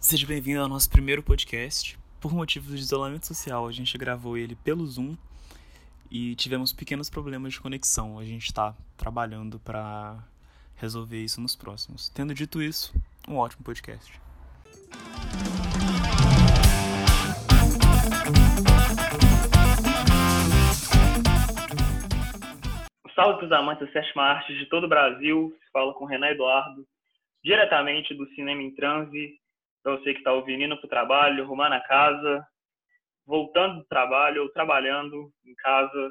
Seja bem-vindo ao nosso primeiro podcast. Por motivos de isolamento social, a gente gravou ele pelo Zoom e tivemos pequenos problemas de conexão. A gente está trabalhando para resolver isso nos próximos. Tendo dito isso, um ótimo podcast. Salve para os amantes da sétima arte de todo o Brasil. Se fala com Renan Eduardo, diretamente do Cinema em Transe, para você que está ouvindo, indo para o trabalho, arrumando a casa, voltando do trabalho ou trabalhando em casa.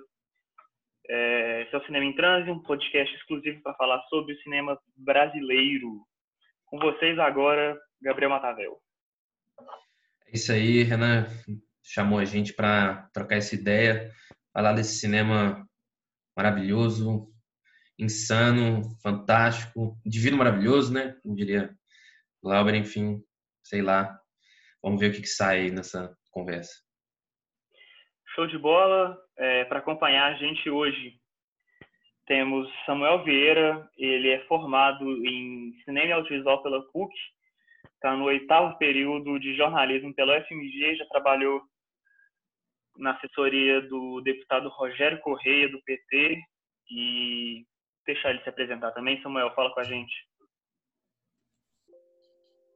É, esse é o Cinema em Transe, um podcast exclusivo para falar sobre o cinema brasileiro. Com vocês agora, Gabriel Matavel. É isso aí, Renan chamou a gente para trocar essa ideia, falar desse cinema maravilhoso, insano, fantástico, divino maravilhoso, né? Como diria Glauber, enfim, sei lá. Vamos ver o que, que sai nessa conversa. Show de bola. É, Para acompanhar a gente hoje, temos Samuel Vieira. Ele é formado em Cinema Audiovisual pela PUC. Está no oitavo período de jornalismo pela UFMG. Já trabalhou na assessoria do deputado Rogério Correia, do PT. E deixar ele se apresentar também. Samuel, fala com a gente.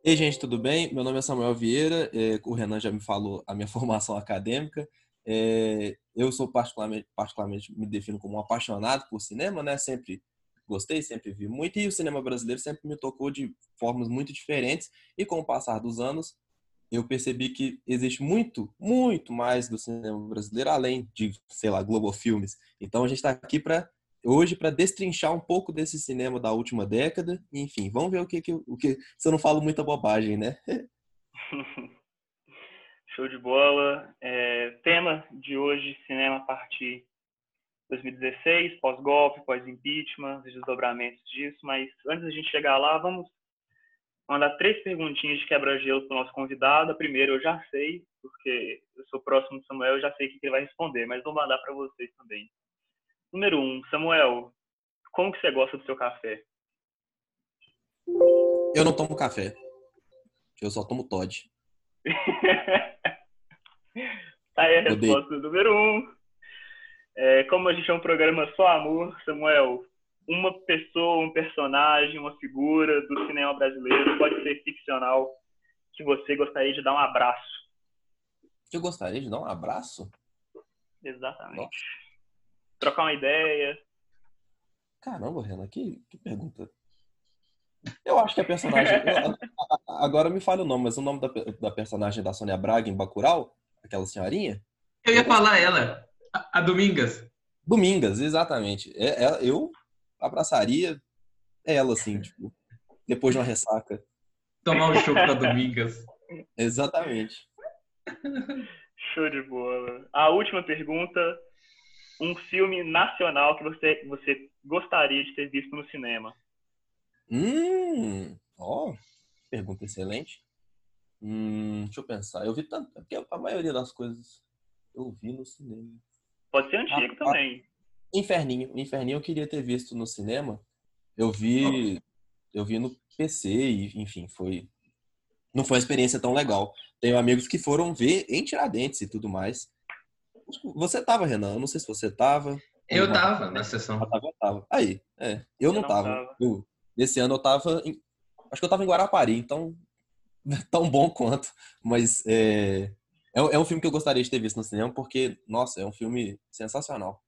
Ei, gente, tudo bem? Meu nome é Samuel Vieira, é, o Renan já me falou a minha formação acadêmica. É, eu sou particularmente, particularmente, me defino como um apaixonado por cinema, né? Sempre gostei, sempre vi muito, e o cinema brasileiro sempre me tocou de formas muito diferentes, e com o passar dos anos, eu percebi que existe muito, muito mais do cinema brasileiro, além de, sei lá, Globo Filmes. Então a gente está aqui para hoje para destrinchar um pouco desse cinema da última década. Enfim, vamos ver o que, o que se eu não falo muita bobagem, né? Show de bola. É, tema de hoje, cinema a partir 2016, pós-golpe, pós-impeachment, os desdobramentos disso. Mas antes da gente chegar lá, vamos mandar três perguntinhas de quebra-gelo para o nosso convidado. A primeira eu já sei, porque eu sou próximo do Samuel, eu já sei o que ele vai responder, mas vou mandar para vocês também. Número um, Samuel, como que você gosta do seu café? Eu não tomo café. Eu só tomo Todd. tá aí a resposta número um. É, como a gente é um programa só amor, Samuel, uma pessoa, um personagem, uma figura do cinema brasileiro, pode ser ficcional, que você gostaria de dar um abraço. Eu gostaria de dar um abraço? Exatamente. Nossa trocar uma ideia. Caramba, Renan, que, que pergunta. Eu acho que a personagem. eu, agora me fale o nome, mas o nome da, da personagem da Sônia Braga em Bacurau, aquela senhorinha? Eu ia falar ela, a, a Domingas. Domingas, exatamente. É, é, eu abraçaria ela, assim, tipo, depois de uma ressaca. Tomar um choco da Domingas. Exatamente. Show de bola. A última pergunta um filme nacional que você, você gostaria de ter visto no cinema? Hum, ó, oh, pergunta excelente. Hum, deixa eu pensar. Eu vi tanto, porque a maioria das coisas eu vi no cinema. Pode ser antigo ah, também. Inferninho, Inferninho eu queria ter visto no cinema. Eu vi, oh. eu vi no PC e, enfim, foi não foi uma experiência tão legal. Tenho amigos que foram ver em Tiradentes e tudo mais. Você tava, Renan. Eu não sei se você tava. Eu tava na sessão. Eu tava, eu tava. Aí, é. Eu, eu não, não tava. tava. Eu, esse ano eu tava. Em, acho que eu tava em Guarapari, então. Tão bom quanto. Mas é, é, é, um filme que eu gostaria de ter visto no cinema, porque, nossa, é um filme sensacional.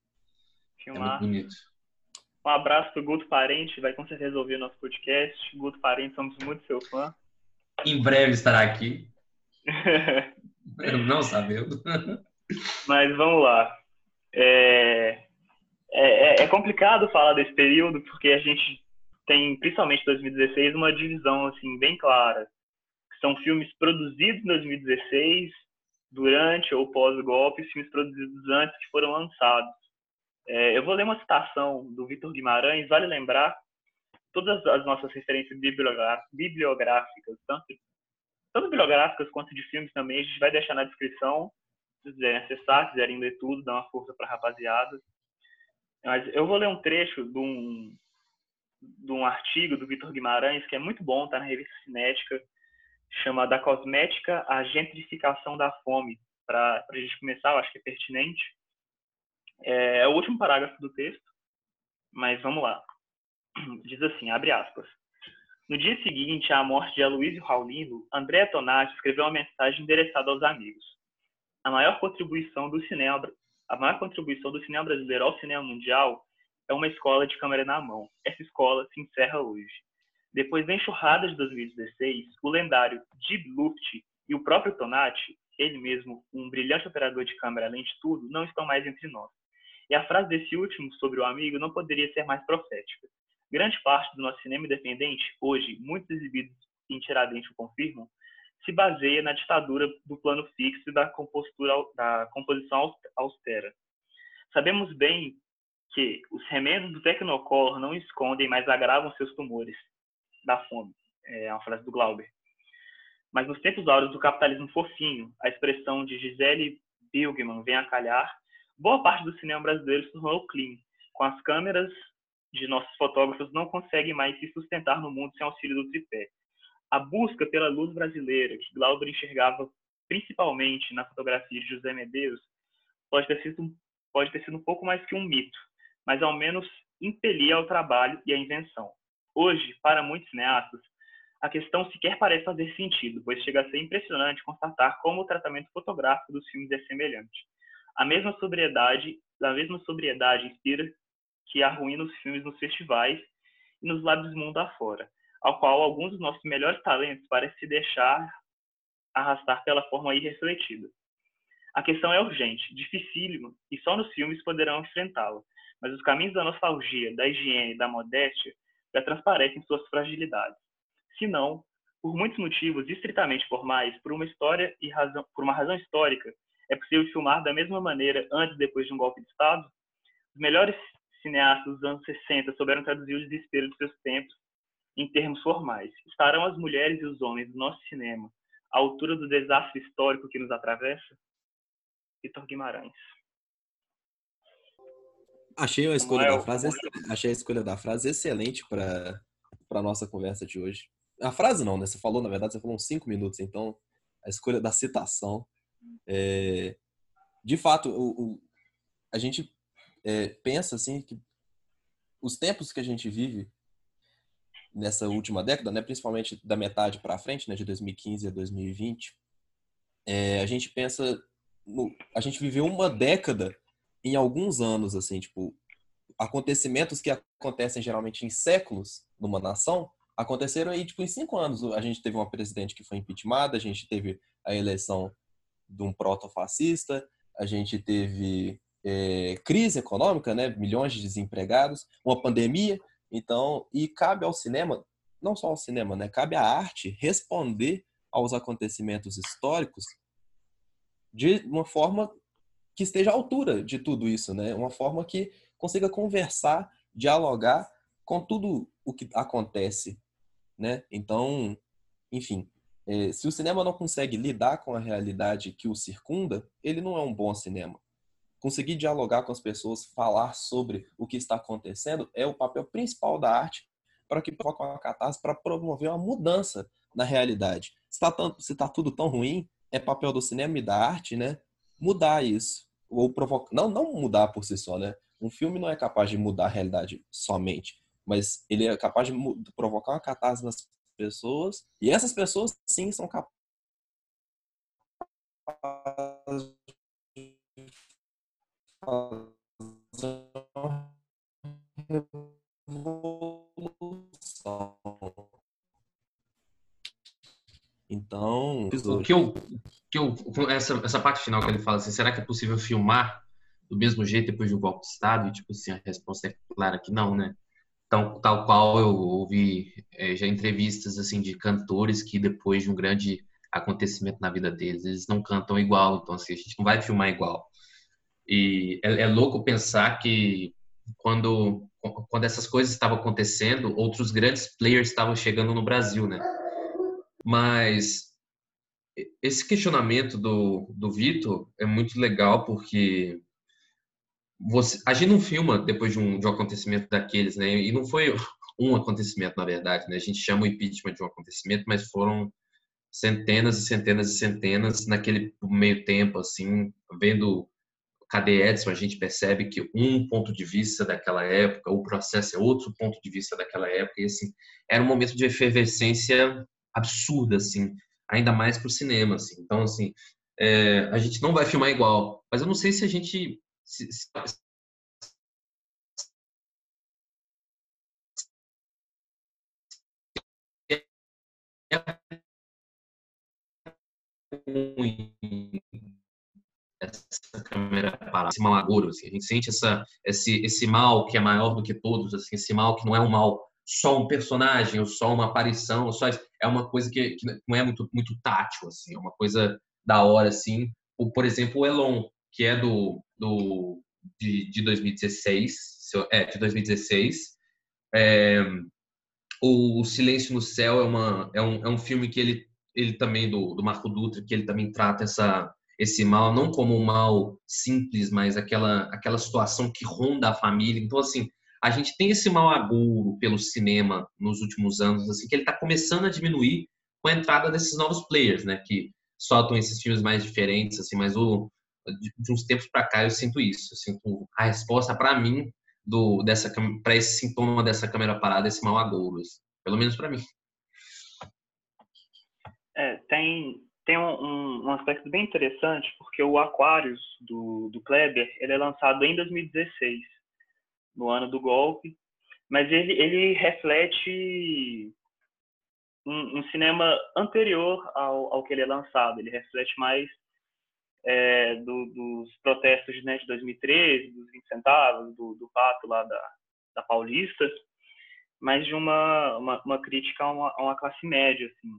Filmar. É muito bonito. Um abraço pro Guto Parente, vai com certeza ouvir o nosso podcast. Guto Parente, somos muito seu fã. Em breve estará aqui. eu não sabendo. Mas vamos lá. É, é, é, complicado falar desse período porque a gente tem, principalmente 2016, uma divisão assim bem clara. São filmes produzidos em 2016, durante ou pós-golpe, filmes produzidos antes que foram lançados. É, eu vou ler uma citação do Vitor Guimarães, vale lembrar, todas as nossas referências bibliográficas, tanto, tanto bibliográficas quanto de filmes também, a gente vai deixar na descrição quiserem acessar, quiserem ler tudo, dá uma força para a rapaziada. Mas eu vou ler um trecho de um, de um artigo do Vitor Guimarães, que é muito bom, está na revista Cinética, chama Da Cosmética à Gentrificação da Fome. Para a gente começar, eu acho que é pertinente. É, é o último parágrafo do texto, mas vamos lá. Diz assim, abre aspas. No dia seguinte à morte de Aloysio Raulino, André Tonati escreveu uma mensagem endereçada aos amigos. A maior contribuição do cinema, a maior contribuição do cinema brasileiro ao cinema mundial é uma escola de câmera na mão. Essa escola se encerra hoje. Depois da enxurrada de 2016, o lendário Dib Luft e o próprio Tonati, ele mesmo um brilhante operador de câmera além de tudo, não estão mais entre nós. E a frase desse último sobre o amigo não poderia ser mais profética. Grande parte do nosso cinema independente, hoje, muitos exibidos em Tiradentes o confirmam, se baseia na ditadura do plano fixo e da, da composição austera. Sabemos bem que os remendos do Tecnocolor não escondem, mas agravam seus tumores da fome. É uma frase do Glauber. Mas nos tempos áureos do capitalismo fofinho, a expressão de Gisele Bilgman vem a calhar, boa parte do cinema brasileiro se tornou clean, com as câmeras de nossos fotógrafos não conseguem mais se sustentar no mundo sem auxílio do tripé. A busca pela luz brasileira, que Glauber enxergava principalmente na fotografia de José Medeiros, pode ter sido, pode ter sido um pouco mais que um mito, mas ao menos impelia ao trabalho e à invenção. Hoje, para muitos cineastas, a questão sequer parece fazer sentido, pois chega a ser impressionante constatar como o tratamento fotográfico dos filmes é semelhante. A mesma sobriedade, a mesma sobriedade inspira que arruína os filmes nos festivais e nos lábios mundo afora, ao qual alguns dos nossos melhores talentos parecem se deixar arrastar pela forma irrefletida. A questão é urgente, dificílima, e só nos filmes poderão enfrentá-la, mas os caminhos da nostalgia, da higiene da modéstia já transparecem suas fragilidades. Se não, por muitos motivos estritamente formais, por uma história e razão, por uma razão histórica, é possível filmar da mesma maneira antes e depois de um golpe de Estado? Os melhores cineastas dos anos 60 souberam traduzir o desespero de seus tempos em termos formais. Estarão as mulheres e os homens do nosso cinema à altura do desastre histórico que nos atravessa? Vitor Guimarães. Achei a escolha da frase, achei a escolha da frase excelente para para nossa conversa de hoje. A frase não, né? Você falou, na verdade, você falou uns cinco minutos, então a escolha da citação. É... De fato, o, o, a gente é, pensa assim que os tempos que a gente vive nessa última década, né, principalmente da metade para frente, né, de 2015 a 2020, é, a gente pensa no, a gente viveu uma década em alguns anos assim, tipo acontecimentos que acontecem geralmente em séculos numa nação aconteceram aí tipo em cinco anos. A gente teve uma presidente que foi impeachmentada, a gente teve a eleição de um proto-fascista, a gente teve é, crise econômica, né? milhões de desempregados, uma pandemia. Então, e cabe ao cinema, não só ao cinema, né? cabe à arte responder aos acontecimentos históricos de uma forma que esteja à altura de tudo isso, né? Uma forma que consiga conversar, dialogar com tudo o que acontece, né? Então, enfim, é, se o cinema não consegue lidar com a realidade que o circunda, ele não é um bom cinema conseguir dialogar com as pessoas, falar sobre o que está acontecendo, é o papel principal da arte para que provoque uma catástrofe, para promover uma mudança na realidade. Se está tá tudo tão ruim, é papel do cinema e da arte, né? Mudar isso. Ou provocar. Não, não mudar por si só, né? Um filme não é capaz de mudar a realidade somente, mas ele é capaz de provocar uma catástrofe nas pessoas, e essas pessoas, sim, são capazes revolução. Então, o que eu, que eu essa, essa parte final que ele fala assim, será que é possível filmar do mesmo jeito depois de um golpe de estado? E tipo assim, a resposta é clara que não, né? Então, tal qual eu ouvi é, já entrevistas assim de cantores que depois de um grande acontecimento na vida deles, eles não cantam igual, então assim, a gente não vai filmar igual. E é, é louco pensar que quando, quando essas coisas estavam acontecendo, outros grandes players estavam chegando no Brasil, né? Mas esse questionamento do, do Vitor é muito legal porque você, a gente não filma depois de um, de um acontecimento daqueles, né? E não foi um acontecimento, na verdade, né? A gente chama o impeachment de um acontecimento, mas foram centenas e centenas e centenas naquele meio tempo, assim, vendo Cadê Edson? A gente percebe que um ponto de vista daquela época, o processo é outro ponto de vista daquela época, e assim, era um momento de efervescência absurda, assim, ainda mais para o cinema, assim. Então, assim, é, a gente não vai filmar igual, mas eu não sei se a gente se, se, essa câmera parada, esse mal agouro, assim, a gente sente essa, esse, esse mal que é maior do que todos, assim, esse mal que não é um mal só um personagem ou só uma aparição, só é uma coisa que, que não é muito muito tátil, assim, é uma coisa da hora, assim. Ou, por exemplo, o Elon, que é do, do de, de 2016, é, de 2016. É, o Silêncio no Céu é, uma, é, um, é um filme que ele, ele também, do, do Marco Dutra, que ele também trata essa, esse mal, não como um mal simples, mas aquela, aquela situação que ronda a família. Então, assim, a gente tem esse mal agouro pelo cinema nos últimos anos, assim, que ele está começando a diminuir com a entrada desses novos players, né, que soltam esses filmes mais diferentes, assim, mas o, de uns tempos para cá eu sinto isso, eu sinto a resposta para mim do dessa para esse sintoma dessa câmera parada, esse mal agouro, assim, pelo menos para mim. É, tem tem um, um, aspecto bem interessante porque o Aquarius do, do Kleber ele é lançado em 2016 no ano do golpe mas ele ele reflete um, um cinema anterior ao, ao que ele é lançado ele reflete mais é, do, dos protestos né, de 2013, dos 20 centavos, do, do pato lá da, da Paulista, mas de uma, uma, uma crítica a uma, a uma, classe média, assim.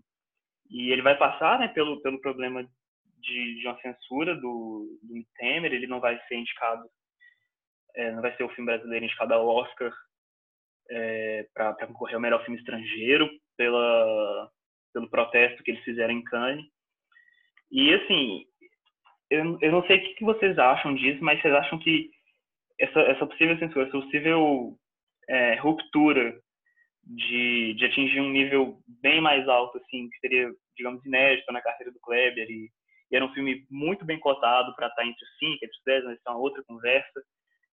E ele vai passar né, pelo, pelo problema de, de uma censura do, do Temer, ele não vai ser indicado, é, não vai ser o filme brasileiro indicado ao Oscar é, para concorrer ao melhor filme estrangeiro pela, pelo protesto que eles fizeram em Cannes. E, assim, eu, eu não sei o que vocês acham disso, mas vocês acham que essa, essa possível censura, essa possível é, ruptura de, de atingir um nível bem mais alto, assim, que seria, digamos, inédito na carreira do Kleber, e, e era um filme muito bem cotado para estar entre os cinco, entre os dez, mas isso é uma outra conversa.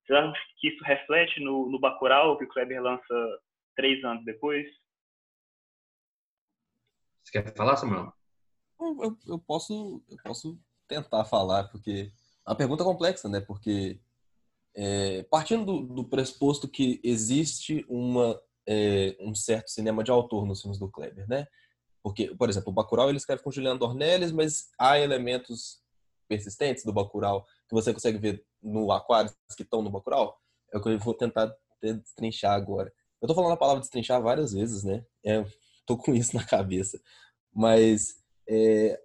Vocês acham que isso reflete no, no Bacurau, que o Kleber lança três anos depois? Você quer falar, Samuel? Eu, eu, posso, eu posso tentar falar, porque é uma pergunta complexa, né? Porque é, partindo do, do, pressuposto que existe uma, é, um certo cinema de autor nos filmes do Kleber, né? Porque, por exemplo, o Bacurau ele escreve com Juliano Dornelles, mas há elementos persistentes do Bacurau que você consegue ver no Aquários que estão no Bacurau. É o que eu vou tentar destrinchar agora. Eu tô falando a palavra destrinchar várias vezes, né? É, tô com isso na cabeça. Mas é,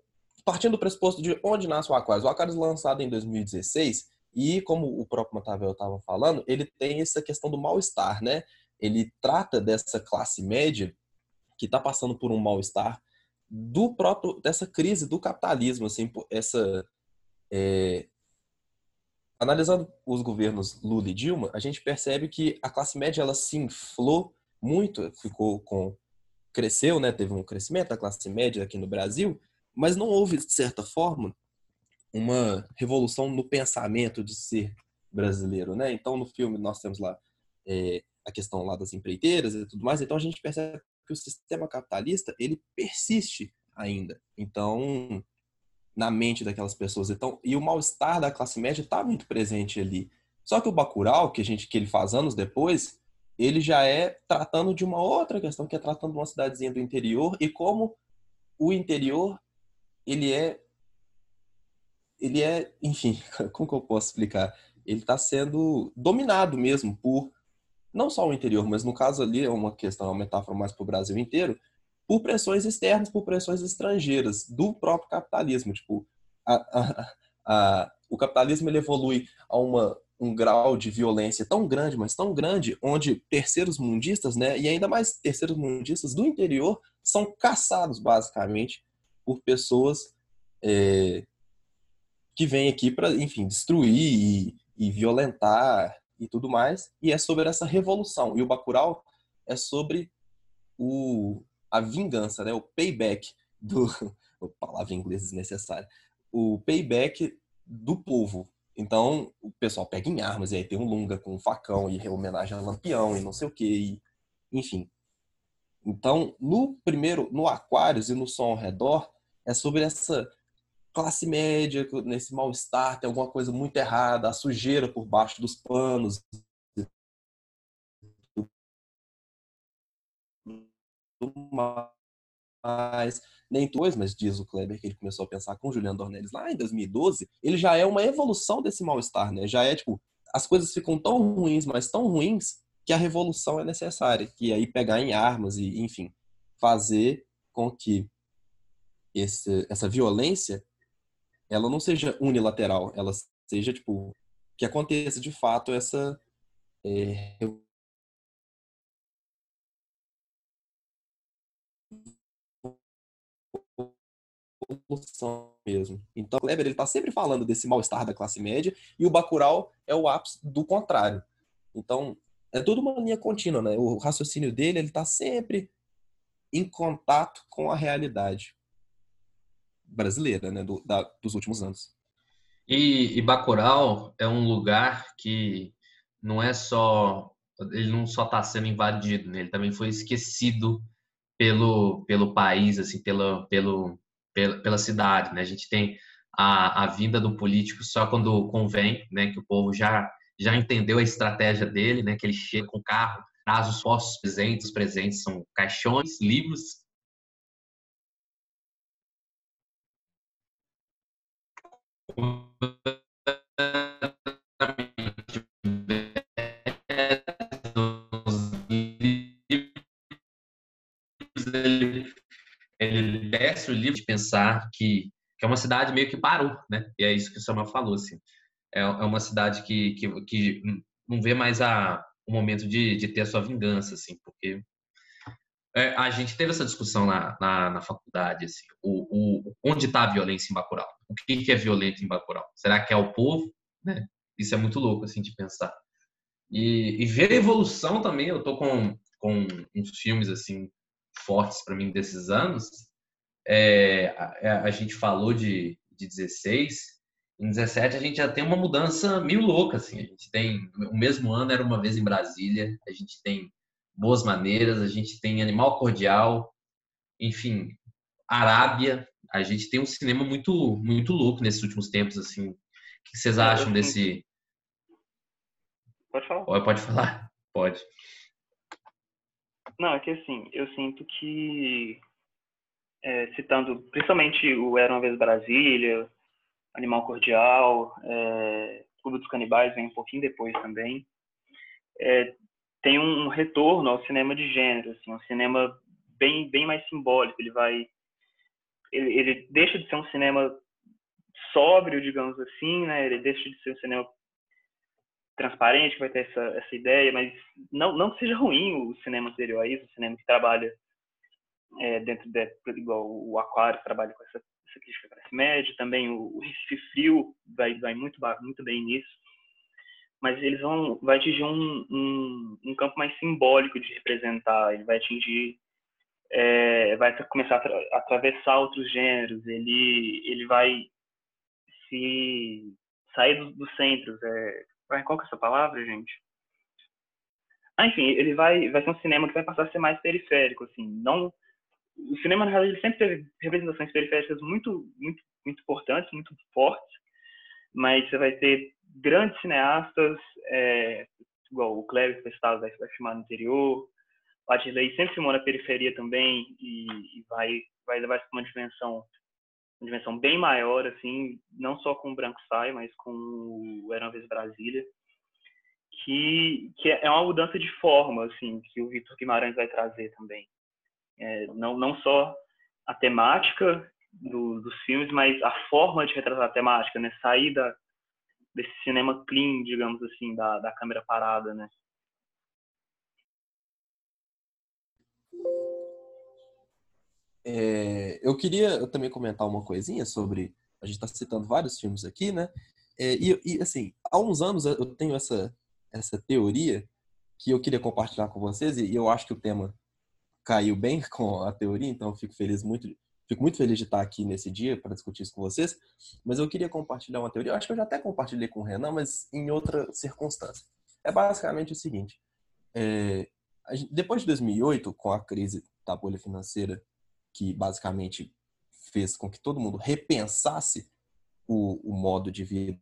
partindo do pressuposto de onde nasce o Aquarius. O Aquarius lançado em 2016 e como o próprio Matavel estava falando, ele tem essa questão do mal-estar, né? Ele trata dessa classe média que está passando por um mal-estar do próprio dessa crise do capitalismo, assim, essa é... analisando os governos Lula e Dilma, a gente percebe que a classe média ela se inflou muito, ficou com cresceu, né? Teve um crescimento da classe média aqui no Brasil, mas não houve, de certa forma, uma revolução no pensamento de ser brasileiro, né? Então, no filme nós temos lá é, a questão lá das empreiteiras e tudo mais. Então, a gente percebe que o sistema capitalista ele persiste ainda. Então, na mente daquelas pessoas. Então, e o mal-estar da classe média está muito presente ali. Só que o Bacurau, que a gente que ele faz anos depois, ele já é tratando de uma outra questão, que é tratando de uma cidadezinha do interior e como o interior ele é ele é, enfim, como que eu posso explicar? Ele está sendo dominado mesmo por não só o interior, mas no caso ali é uma questão, é uma metáfora mais para o Brasil inteiro, por pressões externas, por pressões estrangeiras do próprio capitalismo. Tipo, a, a, a, o capitalismo ele evolui a uma, um grau de violência tão grande, mas tão grande, onde terceiros mundistas, né, e ainda mais terceiros mundistas do interior, são caçados basicamente por pessoas é, que vêm aqui para, enfim, destruir e, e, violentar e tudo mais. E é sobre essa revolução. E o Bacurau é sobre o, a vingança, né? o payback do, palavra em inglês desnecessária, o payback do povo. Então, o pessoal pega em armas, e aí tem um Lunga com um facão, e homenagem a Lampião, e não sei o que, enfim. Então, no primeiro, no Aquários e no Som ao Redor, é sobre essa classe média, nesse mal-estar, tem alguma coisa muito errada, a sujeira por baixo dos panos, mais. Nem dois, mas diz o Kleber que ele começou a pensar com o Juliano Dornelles lá em 2012, ele já é uma evolução desse mal-estar, né? Já é tipo, as coisas ficam tão ruins, mas tão ruins, que a revolução é necessária. Que aí pegar em armas e, enfim, fazer com que esse, essa violência ela não seja unilateral, ela seja, tipo, que aconteça de fato essa é, mesmo. Então, Kleber ele está sempre falando desse mal-estar da classe média e o Bacurau é o ápice do contrário. Então, é tudo uma linha contínua, né? O raciocínio dele ele está sempre em contato com a realidade brasileira, né? Do, da, dos últimos anos. E, e Bacurau é um lugar que não é só ele não só está sendo invadido, né? ele também foi esquecido pelo, pelo país, assim, pelo, pelo, pela, pela cidade, né? A gente tem a, a vinda do político só quando convém, né? Que o povo já já entendeu a estratégia dele, né? Que ele chega com o carro, traz os postos presentes, os presentes são caixões, livros. Ele ele desce o livro de pensar que, que é uma cidade meio que parou, né? E é isso que o Samuel falou, assim. É, é uma cidade que, que, que não vê mais a, o momento de, de ter a sua vingança, assim, porque é, a gente teve essa discussão na, na, na faculdade, assim, o, o, onde está a violência em Bacurau? O que, que é violento em Bacurau? Será que é o povo? Né? Isso é muito louco, assim, de pensar. E, e ver a evolução também, eu tô com, com uns filmes, assim, fortes para mim desses anos, é, a, é, a, gente falou de, de 16, em 17 a gente já tem uma mudança meio louca, assim. A gente tem, o mesmo ano era uma vez em Brasília, a gente tem Boas Maneiras, a gente tem Animal Cordial, enfim, Arábia, a gente tem um cinema muito muito louco nesses últimos tempos, assim. O que vocês acham desse... Pode falar. Pode falar? Pode. Não, é que assim, eu sinto que, é, citando principalmente o Era uma Vez Brasília, Animal Cordial, é, Clube dos Canibais vem um pouquinho depois também, é, tem um retorno ao cinema de gênero, assim, um cinema bem, bem mais simbólico, ele vai... Ele, ele deixa de ser um cinema sóbrio, digamos assim, né? Ele deixa de ser um cinema transparente, que vai ter essa, essa ideia, mas não, não que seja ruim o cinema anterior a isso, o cinema que trabalha é, dentro de, igual o Aquário trabalha com essa, essa crítica classe média, também o, o Recife Frio vai, vai muito, muito bem nisso, mas eles vão vai atingir um, um, um campo mais simbólico de representar, ele vai atingir é, vai começar a atravessar outros gêneros, ele ele vai se sair dos do centros, é, qual que é essa palavra, gente? Ah, enfim, ele vai, vai ser um cinema que vai passar a ser mais periférico, assim. Não, o cinema, na realidade, sempre teve representações periféricas muito, muito, muito importantes, muito fortes, mas você vai ter grandes cineastas, é, igual o Cleber Festado vai, vai filmar no interior, o Adley sempre filmou na periferia também e, e vai, vai levar para uma dimensão uma dimensão bem maior, assim, não só com o Branco Sai, mas com o Era uma Vez Brasília, que, que é uma mudança de forma, assim, que o Victor Guimarães vai trazer também. É, não, não só a temática do, dos filmes, mas a forma de retratar a temática, né? Sair da, desse cinema clean, digamos assim, da, da câmera parada, né? É, eu queria também comentar uma coisinha sobre. A gente está citando vários filmes aqui, né? É, e, e, assim, há uns anos eu tenho essa, essa teoria que eu queria compartilhar com vocês, e eu acho que o tema caiu bem com a teoria, então eu fico feliz muito Fico muito feliz de estar aqui nesse dia para discutir isso com vocês, mas eu queria compartilhar uma teoria. Eu acho que eu já até compartilhei com o Renan, mas em outra circunstância. É basicamente o seguinte: é, depois de 2008, com a crise da bolha financeira, que basicamente fez com que todo mundo repensasse o, o modo de vida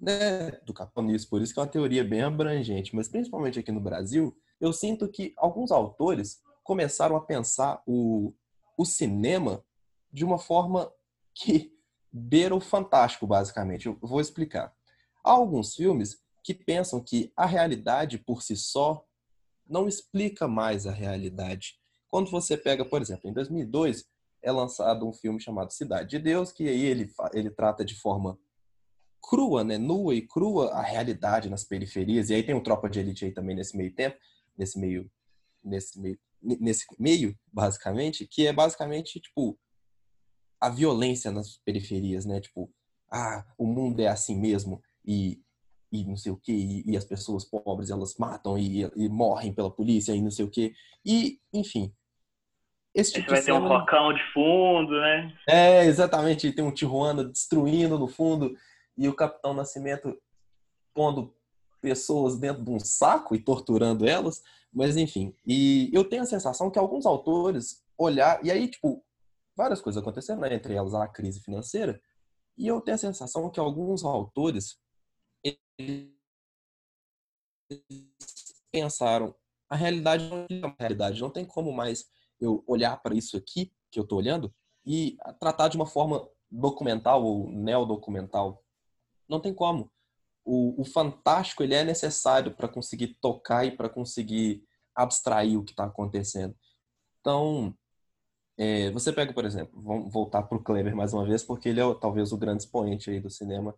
né, do capitalismo, por isso que é uma teoria bem abrangente, mas principalmente aqui no Brasil, eu sinto que alguns autores começaram a pensar o, o cinema de uma forma que beira o fantástico, basicamente. Eu vou explicar. Há alguns filmes que pensam que a realidade por si só não explica mais a realidade. Quando você pega, por exemplo, em 2002 é lançado um filme chamado Cidade de Deus, que aí ele, ele trata de forma crua, né, nua e crua a realidade nas periferias. E aí tem o Tropa de Elite aí também nesse meio tempo, nesse meio nesse meio nesse meio, basicamente, que é basicamente tipo a violência nas periferias, né? Tipo, ah, o mundo é assim mesmo e e não sei o que e, e, as pessoas pobres elas matam e, e, morrem pela polícia e não sei o que e enfim esse tipo vai ter um rocão de fundo né é exatamente tem um Tijuana destruindo no fundo e o Capitão Nascimento pondo pessoas dentro de um saco e torturando elas, mas enfim. E eu tenho a sensação que alguns autores olhar e aí tipo várias coisas aconteceram, né? entre elas a crise financeira, e eu tenho a sensação que alguns autores pensaram a realidade não é uma realidade, não tem como mais eu olhar para isso aqui que eu estou olhando e tratar de uma forma documental ou neodocumental não tem como. O, o fantástico ele é necessário para conseguir tocar e para conseguir abstrair o que está acontecendo. Então, é, você pega, por exemplo, vamos voltar para o Kleber mais uma vez, porque ele é talvez o grande expoente aí do cinema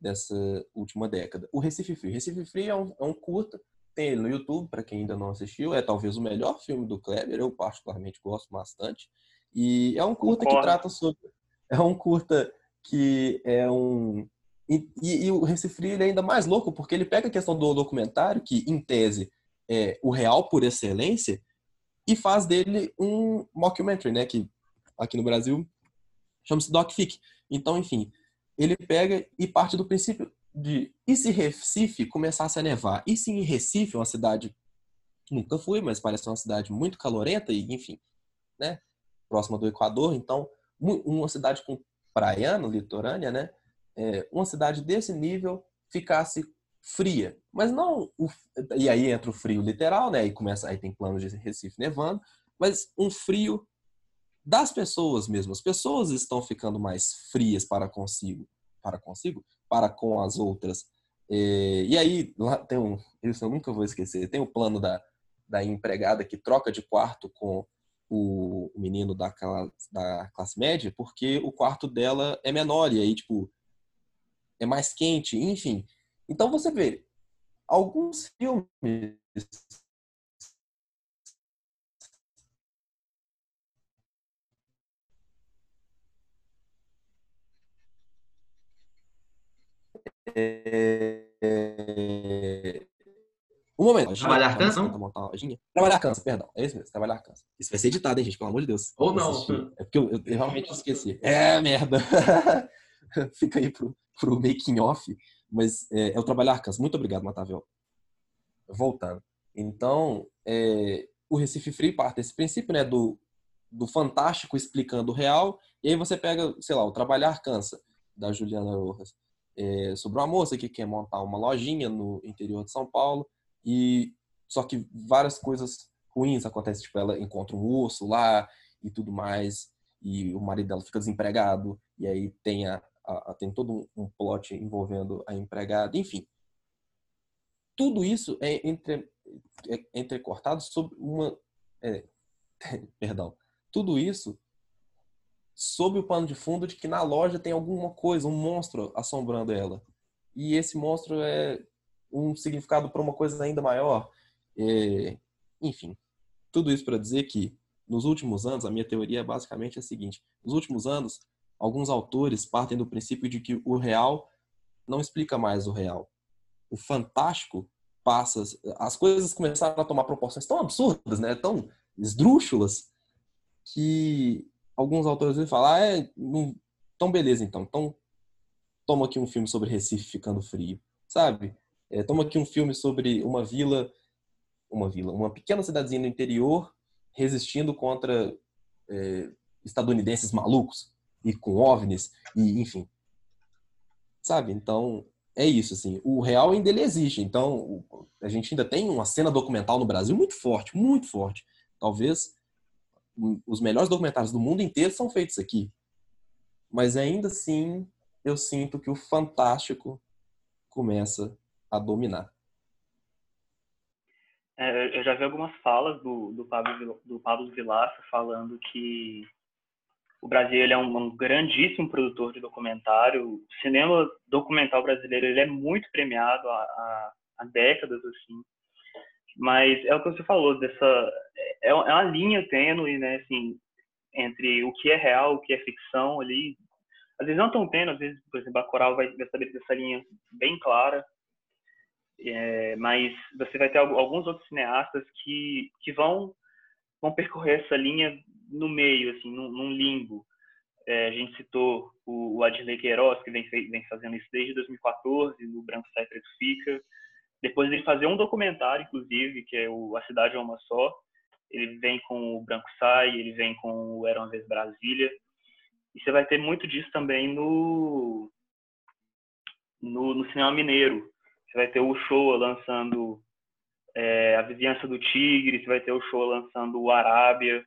dessa última década. O Recife Free. Recife Free é um, é um curta, tem ele no YouTube, para quem ainda não assistiu, é talvez o melhor filme do Kleber, eu particularmente gosto bastante. E é um curta Concordo. que trata sobre. É um curta que é um, e, e, e, o Recife é ainda mais louco, porque ele pega a questão do documentário, que em tese é o real por excelência, e faz dele um mockumentary, né? Que aqui no Brasil chama-se DocFic. Então, enfim, ele pega e parte do princípio de e se Recife começasse a nevar? E se em Recife, uma cidade nunca fui, mas parece uma cidade muito calorenta e, enfim, né? Próxima do Equador, então, uma cidade com praiano, litorânea, né? É, uma cidade desse nível ficasse fria. Mas não. O, e aí entra o frio literal, né? E começa. Aí tem planos de Recife nevando. Mas um frio das pessoas mesmo. As pessoas estão ficando mais frias para consigo. Para consigo? Para com as outras. É, e aí, lá tem um. Isso eu nunca vou esquecer. Tem o plano da, da empregada que troca de quarto com o menino da, da classe média, porque o quarto dela é menor. E aí, tipo, é mais quente, enfim. Então você vê alguns filmes É... Um momento. Trabalhar cansa? Trabalhar cansa, perdão. É isso mesmo, trabalhar cansa. Isso vai ser editado, hein, gente? Pelo amor de Deus. Ou não. É porque eu, eu, eu realmente esqueci. É, merda. Fica aí pro, pro making off, mas é, é o trabalhar cansa. Muito obrigado, Matavel. Voltando. Então, é, o Recife Free parte desse princípio, né, do, do fantástico explicando o real, e aí você pega, sei lá, o Trabalhar Cansa, da Juliana Rojas, é, sobre uma moça que quer montar uma lojinha no interior de São Paulo, e só que várias coisas ruins acontecem, tipo, ela encontra um urso lá e tudo mais, e o marido dela fica desempregado, e aí tem a, a, a, tem todo um, um plot envolvendo a empregada, enfim. Tudo isso é, entre, é entrecortado sobre uma. É, perdão. Tudo isso sob o pano de fundo de que na loja tem alguma coisa, um monstro assombrando ela. E esse monstro é um significado para uma coisa ainda maior. É, enfim, tudo isso para dizer que nos últimos anos, a minha teoria é basicamente a seguinte: nos últimos anos, alguns autores partem do princípio de que o real não explica mais o real. O fantástico passa, as coisas começaram a tomar proporções tão absurdas, né? Tão esdrúxulas, que alguns autores vão falar, ah, é, não, então beleza, então. Então, toma aqui um filme sobre Recife ficando frio, sabe? É, toma aqui um filme sobre uma vila, uma vila, uma pequena cidadezinha no interior resistindo contra é, estadunidenses malucos e com OVNIs e enfim, sabe? Então é isso assim. O real ainda ele existe. Então a gente ainda tem uma cena documental no Brasil muito forte, muito forte. Talvez os melhores documentários do mundo inteiro são feitos aqui. Mas ainda assim, eu sinto que o fantástico começa a dominar. É, eu já vi algumas falas do, do, Pablo, do Pablo Vilaça falando que o Brasil ele é um, um, grandíssimo produtor de documentário. O cinema documental brasileiro ele é muito premiado há, há, há décadas assim. Mas é o que você falou dessa é, é uma linha tênue, né, assim, entre o que é real, o que é ficção ali. Às vezes não tão tênue, às vezes, por exemplo, a Coral vai estabelecer essa linha bem clara. É, mas você vai ter alguns outros cineastas que, que vão, vão percorrer essa linha no meio, assim, num, num limbo. É, a gente citou o, o Queiroz, que vem, vem fazendo isso desde 2014, no Branco Sai Preto Fica. Depois ele fazer um documentário, inclusive, que é o A Cidade é Uma Só. Ele vem com o Branco Sai, ele vem com o Era Uma Vez Brasília. E você vai ter muito disso também no, no, no cinema mineiro. Você vai ter o Showa lançando é, A Vizinhança do Tigre, você vai ter o Showa lançando o Arábia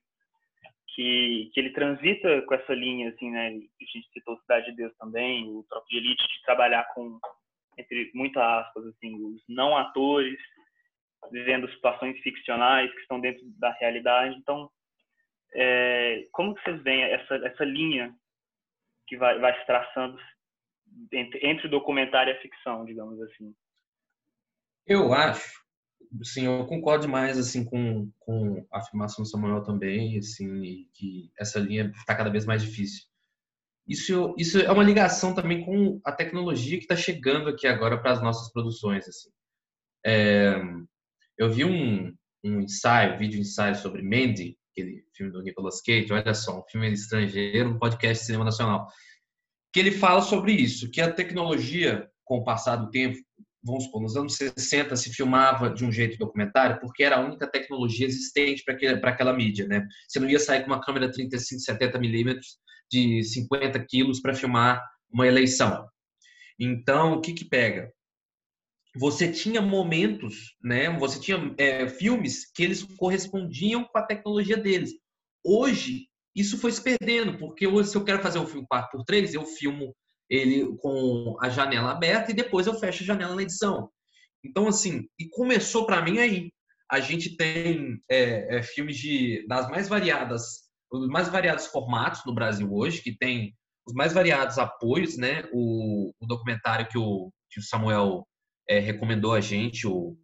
que, que ele transita com essa linha, assim, né? A gente citou Cidade de Deus também, o Tropa de Elite, de trabalhar com, entre muitas aspas, assim, os não atores, vivendo situações ficcionais que estão dentro da realidade. Então, é, como que vocês veem essa, essa linha que vai, vai se traçando entre, entre o documentário e a ficção, digamos assim? Eu acho sim, eu concordo demais assim com, com a afirmação do Samuel também, assim, que essa linha está cada vez mais difícil. Isso, isso é uma ligação também com a tecnologia que está chegando aqui agora para as nossas produções, assim. É, eu vi um, um ensaio, um vídeo ensaio sobre Mandy, aquele filme do Nicolas Cage, olha só, um filme estrangeiro, um podcast de cinema nacional, que ele fala sobre isso, que a tecnologia, com o passar do tempo, vamos supor, nos anos 60 se filmava de um jeito documentário porque era a única tecnologia existente para aquela mídia, né? Você não ia sair com uma câmera 35, 70 milímetros de 50 quilos para filmar uma eleição. Então, o que que pega? Você tinha momentos, né? Você tinha é, filmes que eles correspondiam com a tecnologia deles. Hoje, isso foi se perdendo, porque hoje, se eu quero fazer um filme 4x3, eu filmo ele com a janela aberta e depois eu fecho a janela na edição. Então, assim, e começou para mim aí. A gente tem é, é, filmes de, das mais variadas, os mais variados formatos no Brasil hoje, que tem os mais variados apoios, né? O, o documentário que o, que o Samuel é, recomendou a gente, o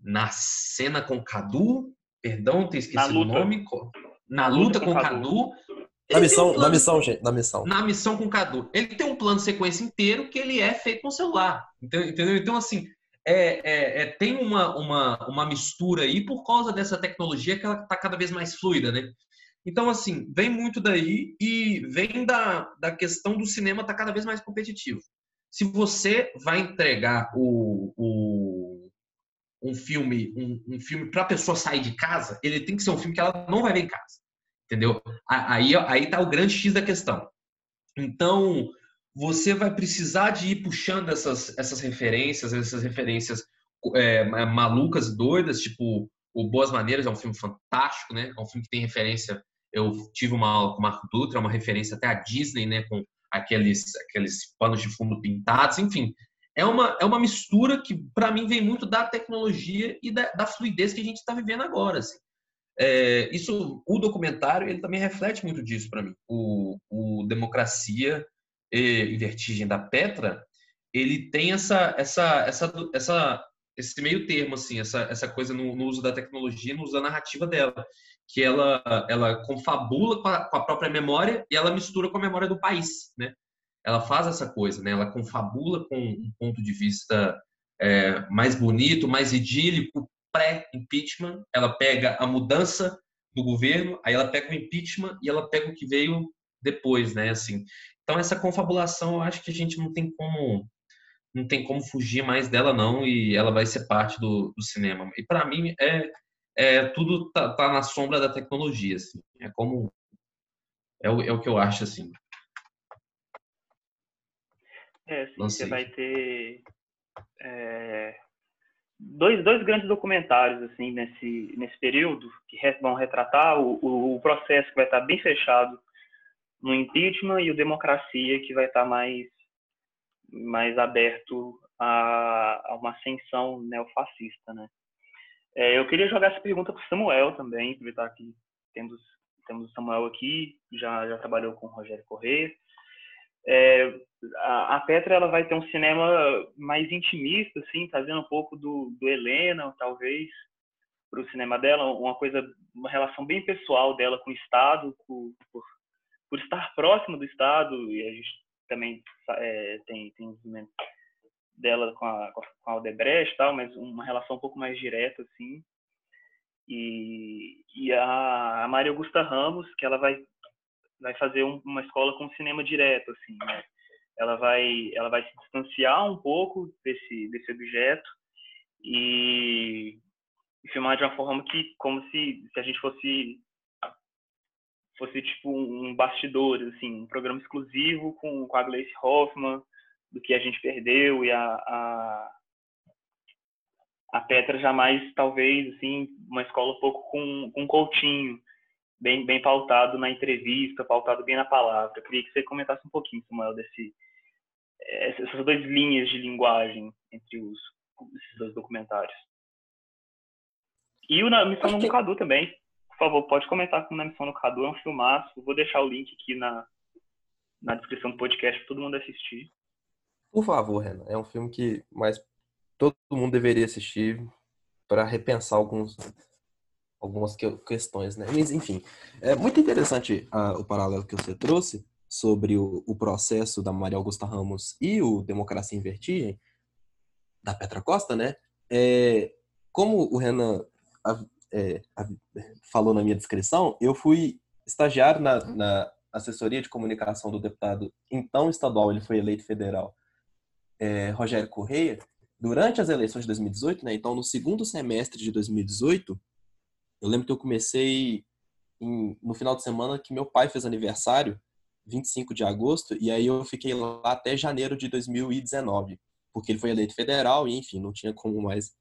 Na Cena com Cadu, perdão, ter esquecido o nome. Na, luta, luta com, com Cadu. Cadu na missão, um na missão, gente, na missão. Na missão com o Cadu. Ele tem um plano de sequência inteiro que ele é feito no celular. Entendeu? Então, assim, é, é, é, tem uma, uma, uma mistura aí por causa dessa tecnologia que ela está cada vez mais fluida, né? Então, assim, vem muito daí e vem da, da questão do cinema estar tá cada vez mais competitivo. Se você vai entregar o, o um filme um, um filme para a pessoa sair de casa, ele tem que ser um filme que ela não vai ver em casa. Entendeu? Aí, aí tá o grande X da questão. Então, você vai precisar de ir puxando essas, essas referências, essas referências é, malucas e doidas, tipo o Boas Maneiras é um filme fantástico, né? É um filme que tem referência. Eu tive uma aula com o Marco Dutra, uma referência até a Disney, né? Com aqueles, aqueles panos de fundo pintados, enfim. É uma, é uma mistura que, para mim, vem muito da tecnologia e da, da fluidez que a gente está vivendo agora. Assim é, isso, o documentário, ele também reflete muito disso para mim. O, o Democracia e, Vertigem da Petra, ele tem essa, essa, essa, essa, esse meio termo, assim, essa, essa coisa no, no uso da tecnologia, no uso da narrativa dela, que ela, ela confabula com a, com a própria memória e ela mistura com a memória do país, né? Ela faz essa coisa, né? Ela confabula com um ponto de vista é, mais bonito, mais idílico, pré-impeachment. Ela pega a mudança do governo, aí ela pega o impeachment e ela pega o que veio depois, né? Assim, então essa confabulação, eu acho que a gente não tem como não tem como fugir mais dela não e ela vai ser parte do, do cinema. E para mim é, é tudo tá, tá, na sombra da tecnologia, assim. É como é o, é o que eu acho assim. É, sim, você vai ter é, dois, dois grandes documentários assim nesse nesse período que vão retratar o, o, processo que vai estar bem fechado no impeachment e o democracia que vai estar mais mais aberto a, a uma ascensão neofascista, né? É, eu queria jogar essa pergunta para o Samuel também, aproveitar que temos temos o Samuel aqui, já já trabalhou com o Rogério Corrêa. É, a, Petra ela vai ter um cinema mais intimista, assim, trazendo um pouco do, do Helena, talvez, para o cinema dela, uma coisa, uma relação bem pessoal dela com o Estado, com, por, por estar próximo do Estado, e a gente também é, tem, tem movimento dela com a, com a Aldebrecht tal, mas uma relação um pouco mais direta, assim. E, e a, a Maria Augusta Ramos, que ela vai, vai fazer um, uma escola com cinema direto, assim, né? Ela vai, ela vai se distanciar um pouco desse, desse objeto e, e filmar de uma forma que, como se, se a gente fosse fosse tipo um bastidor, assim, um programa exclusivo com, com a Gleice Hoffman, do que a gente perdeu e a, a, a Petra jamais, talvez, assim, uma escola um pouco com, com Coutinho, bem, bem pautado na entrevista, pautado bem na palavra. Eu queria que você comentasse um pouquinho, Samuel, desse, essas duas linhas de linguagem entre os, esses dois documentários. E o na Missão do Cadu também favor, pode comentar com Na Missão no Cadu, é um filmaço. Vou deixar o link aqui na, na descrição do podcast para todo mundo assistir. Por favor, Renan. É um filme que mais todo mundo deveria assistir para repensar alguns, algumas questões, né? Mas, enfim, é muito interessante uh, o paralelo que você trouxe sobre o, o, processo da Maria Augusta Ramos e o Democracia em Vertigem, da Petra Costa, né? É, como o Renan é, falou na minha descrição, eu fui estagiário na, na, assessoria de comunicação do deputado então estadual, ele foi eleito federal, é, Rogério Correia, durante as eleições de 2018, né? Então, no segundo semestre de 2018, eu lembro que eu comecei em, no final de semana que meu pai fez aniversário, 25 de agosto, e aí eu fiquei lá até janeiro de 2019, porque ele foi eleito federal e, enfim, não tinha como mais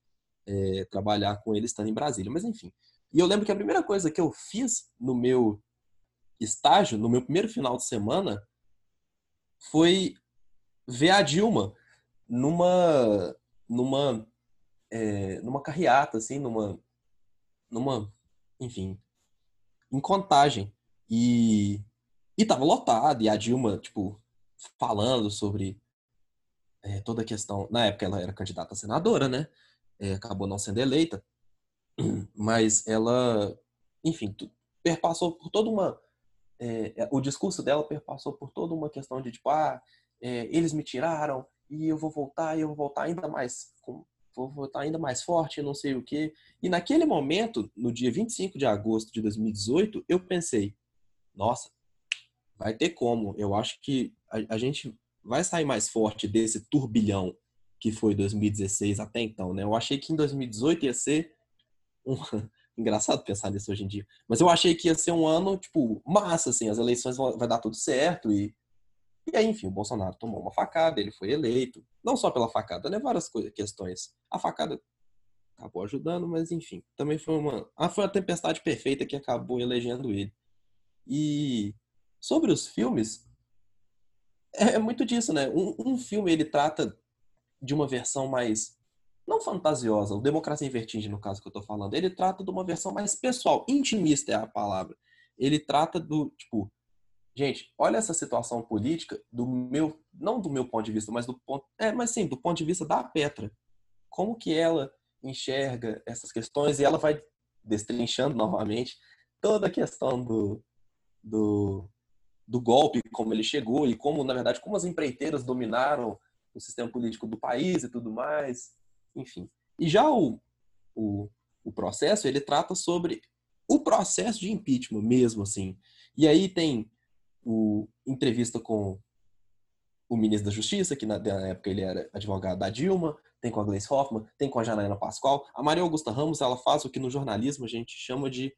é, trabalhar com ele estando em Brasília. Mas enfim. E eu lembro que a primeira coisa que eu fiz no meu estágio, no meu primeiro final de semana, foi ver a Dilma numa numa é, numa carreata assim numa numa enfim em contagem. E e tava lotado e a Dilma tipo falando sobre é, toda a questão. Na época ela era candidata a senadora né? É, acabou não sendo eleita, mas ela, enfim, perpassou por toda uma. É, é, o discurso dela perpassou por toda uma questão de tipo, ah, é, eles me tiraram e eu vou voltar e eu vou voltar ainda mais, com, vou voltar ainda mais forte, não sei o quê. E naquele momento, no dia 25 de agosto de 2018, eu pensei, nossa, vai ter como. Eu acho que a, a gente vai sair mais forte desse turbilhão que foi 2016 até então, né? Eu achei que em 2018 ia ser um... engraçado pensar nisso hoje em dia, mas eu achei que ia ser um ano tipo massa, assim, as eleições vão, vai dar tudo certo e e aí, enfim, o Bolsonaro tomou uma facada, ele foi eleito, não só pela facada, né? Várias coisas, questões. A facada acabou ajudando, mas enfim, também foi uma, ah, foi uma tempestade perfeita que acabou elegendo ele. E sobre os filmes, é, é muito disso, né? Um, um filme ele trata de uma versão mais não fantasiosa, o Democracia em Vertigem, no caso que eu tô falando, ele trata de uma versão mais pessoal, intimista é a palavra. Ele trata do, tipo, gente, olha essa situação política do meu, não do meu ponto de vista, mas do ponto, é, mas sim, do ponto de vista da Petra. Como que ela enxerga essas questões e ela vai destrinchando novamente toda a questão do, do, do golpe, como ele chegou e como, na verdade, como as empreiteiras dominaram o sistema político do país e tudo mais. enfim. E já o, o, o processo, ele trata sobre o processo de impeachment mesmo, assim. E aí tem o entrevista com o ministro da Justiça, que na, na, época ele era advogado da Dilma, tem com a Gleice Hoffmann, tem com a Janaína Pascoal. A Maria Augusta Ramos, ela faz o que no jornalismo a gente chama de,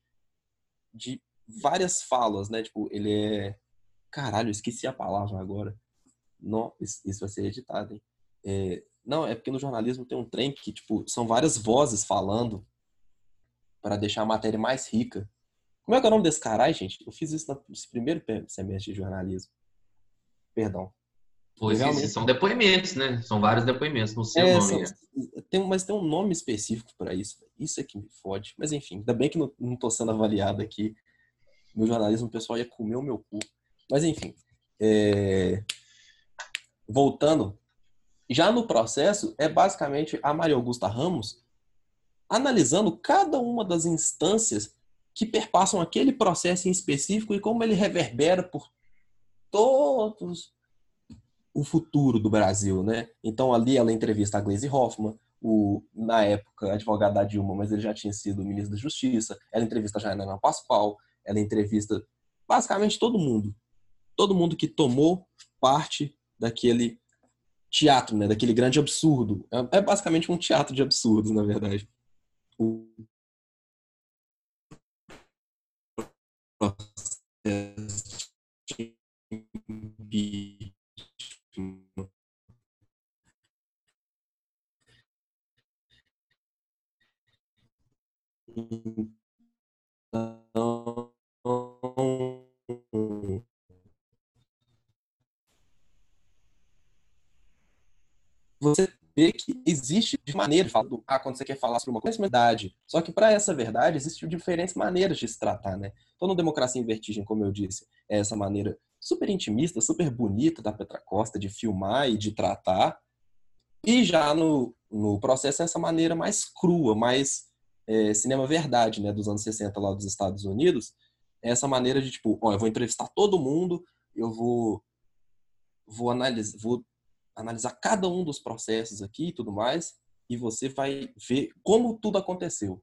de várias falas, né? Tipo, ele é... Caralho, esqueci a palavra agora. Não, isso, vai ser editado, hein? É... Não, é porque no jornalismo tem um trem que, tipo, são várias vozes falando para deixar a matéria mais rica. Como é que é o nome desse caralho, gente? Eu fiz isso no primeiro semestre de jornalismo. Perdão. Pois Realmente... são depoimentos, né? São vários depoimentos no seu é, nome. São, tem, mas tem um nome específico para isso. Isso é que me fode. Mas enfim, ainda bem que não, não tô sendo avaliado aqui. Meu jornalismo, o pessoal ia comer o meu cu. Mas enfim. É... Voltando. Já no processo, é basicamente a Maria Augusta Ramos analisando cada uma das instâncias que perpassam aquele processo em específico e como ele reverbera por todos o futuro do Brasil, né? Então ali ela entrevista a Gleisi Hoffmann, o, na época, advogado da Dilma, mas ele já tinha sido ministro da Justiça, ela entrevista a Janaina Pascoal, ela entrevista basicamente todo mundo. Todo mundo que tomou parte daquele teatro, né? Daquele grande absurdo. É, é basicamente um teatro de absurdos, na verdade. O processo de então, de maneira de falar do, ah, quando você quer falar sobre uma coisa, é verdade. Só que para essa verdade existem diferentes maneiras de se tratar, né? Então, no Democracia em Vertigem, como eu disse, é essa maneira super intimista, super bonita da Petra Costa de filmar e de tratar. E já no, no processo, é essa maneira mais crua, mais é, cinema verdade, né, dos anos 60 lá dos Estados Unidos, é essa maneira de tipo, ó, eu vou entrevistar todo mundo, eu vou vou analisar, vou analisar cada um dos processos aqui e tudo mais, e você vai ver como tudo aconteceu.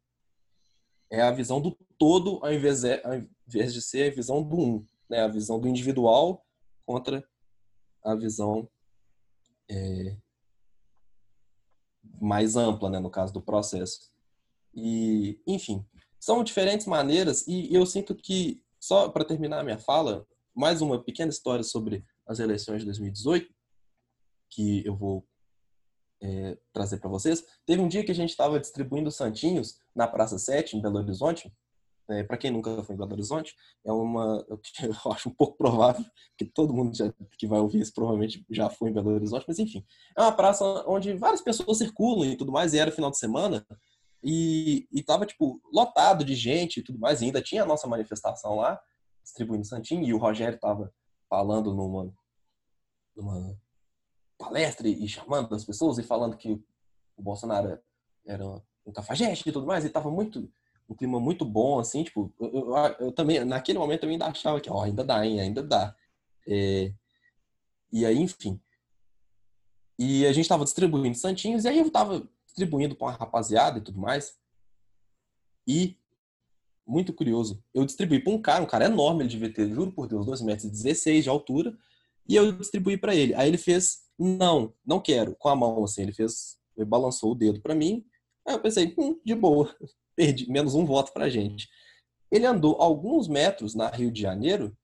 É a visão do todo ao invés de, ao invés de ser a visão do um né, a visão do individual contra a visão é, mais ampla, né, no caso do processo. E, enfim, são diferentes maneiras e eu sinto que, só para terminar minha fala, mais uma pequena história sobre as eleições de 2018, que eu vou é, trazer para vocês. Teve um dia que a gente estava distribuindo santinhos na Praça 7, em Belo Horizonte, é, para quem nunca foi em Belo Horizonte, é uma, eu acho um pouco provável que todo mundo já, que vai ouvir isso provavelmente já foi em Belo Horizonte, mas enfim, é uma praça onde várias pessoas circulam e tudo mais, e era final de semana, e, e tava, tipo, lotado de gente e tudo mais, e ainda tinha a nossa manifestação lá, distribuindo Santinho, e o Rogério tava falando numa, numa palestra e chamando as pessoas e falando que o Bolsonaro era um cafajeste e tudo mais, e tava muito um clima muito bom, assim, tipo, eu, eu, eu, também, naquele momento eu ainda achava que, ó, ainda dá, hein, ainda dá. É, e aí, enfim. E a gente estava distribuindo santinhos, e aí eu estava distribuindo para uma rapaziada e tudo mais. E, muito curioso, eu distribuí para um cara, um cara enorme, ele devia ter, juro por Deus, 2,16 metros de altura, e eu distribuí para ele. Aí ele fez, não, não quero, com a mão, assim, ele fez, ele balançou o dedo para mim, aí eu pensei, hum, de boa perdi, menos um voto para gente. Ele andou alguns metros na Rio de Janeiro,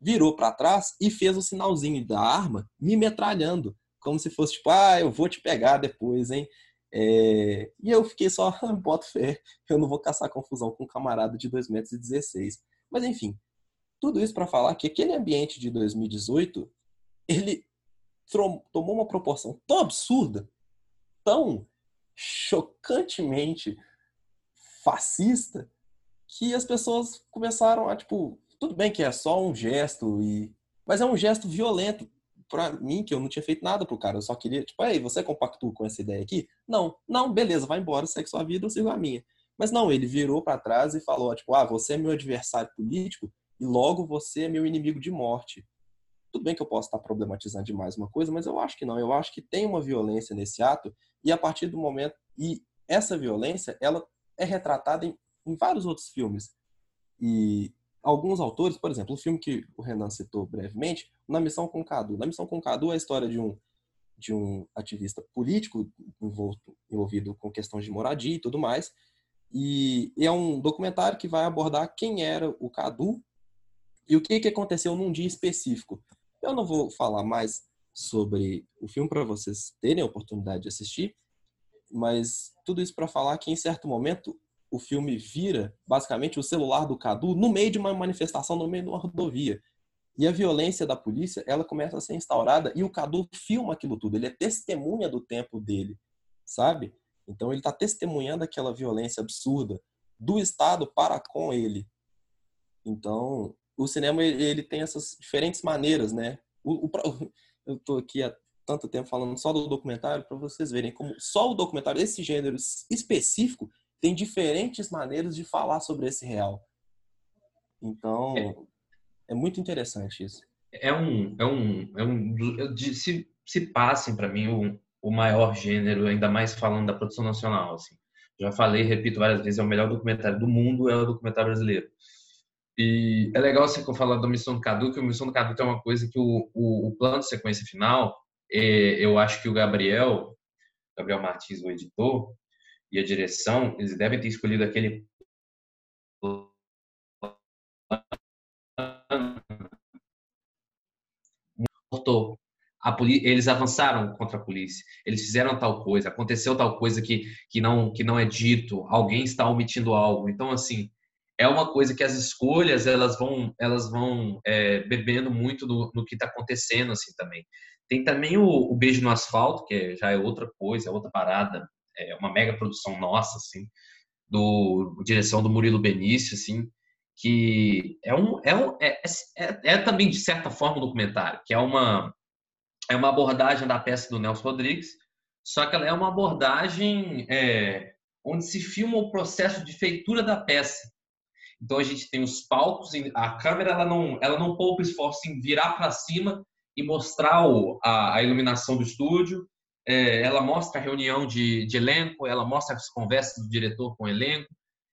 virou para trás e fez o sinalzinho da arma me metralhando, como se fosse tipo, ah, eu vou te pegar depois, hein? É... E eu fiquei só, boto fé, eu não vou caçar confusão com um camarada de 2,16 metros. Mas enfim, tudo isso para falar que aquele ambiente de 2018, ele tomou uma proporção tão absurda, tão chocantemente fascista que as pessoas começaram a, tipo, tudo bem que é só um gesto, e mas é um gesto violento para mim, que eu não tinha feito nada pro cara, eu só queria, tipo, aí, você compactua com essa ideia aqui? Não, não, beleza, vai embora, segue sua vida, eu sigo a minha. Mas não, ele virou para trás e falou, tipo, ah, você é meu adversário político e logo você é meu inimigo de morte. Tudo bem que eu posso estar problematizando demais uma coisa, mas eu acho que não. Eu acho que tem uma violência nesse ato e a partir do momento e essa violência ela é retratada em, em vários outros filmes. E alguns autores, por exemplo, o filme que o Renan citou brevemente, Na Missão com Cadu. Na Missão com Cadu é a história de um de um ativista político envolto, envolvido com questões de moradia e tudo mais. E é um documentário que vai abordar quem era o Cadu e o que, que aconteceu num dia específico. Eu não vou falar mais sobre o filme para vocês terem a oportunidade de assistir, mas tudo isso para falar que em certo momento o filme vira basicamente o celular do Cadu no meio de uma manifestação no meio de uma rodovia. E a violência da polícia, ela começa a ser instaurada e o Cadu filma aquilo tudo, ele é testemunha do tempo dele, sabe? Então ele está testemunhando aquela violência absurda do Estado para com ele. Então o cinema ele tem essas diferentes maneiras, né? O, o, eu estou aqui há tanto tempo falando só do documentário para vocês verem como só o documentário esse gênero específico tem diferentes maneiras de falar sobre esse real. Então é, é muito interessante isso. É um é um é um se se passem para mim um, o maior gênero, ainda mais falando da produção nacional. Assim. Já falei, repito várias vezes, é o melhor documentário do mundo, é o documentário brasileiro. E é legal você falar da Missão do Cadu, que a Missão do Cadu tem uma coisa que o, o, o plano de sequência final, é, eu acho que o Gabriel, Gabriel Martins, o editor, e a direção, eles devem ter escolhido aquele Voltou. Eles avançaram contra a polícia, eles fizeram tal coisa, aconteceu tal coisa que, que, não, que não é dito, alguém está omitindo algo. Então, assim, é uma coisa que as escolhas elas vão elas vão é, bebendo muito no, no que está acontecendo assim também. Tem também o, o, Beijo no Asfalto, que já é outra coisa, outra parada, é uma mega produção nossa, assim, do direção do Murilo Benício, assim, que é um, é, um é, é, é, também de certa forma um documentário, que é uma é uma abordagem da peça do Nelson Rodrigues, só que ela é uma abordagem é, onde se filma o processo de feitura da peça. Então a gente tem os palcos, a câmera ela não, ela não poupa esforço em virar para cima e mostrar o, a, a, iluminação do estúdio. É, ela mostra a reunião de, de, elenco, ela mostra as conversas do diretor com o elenco,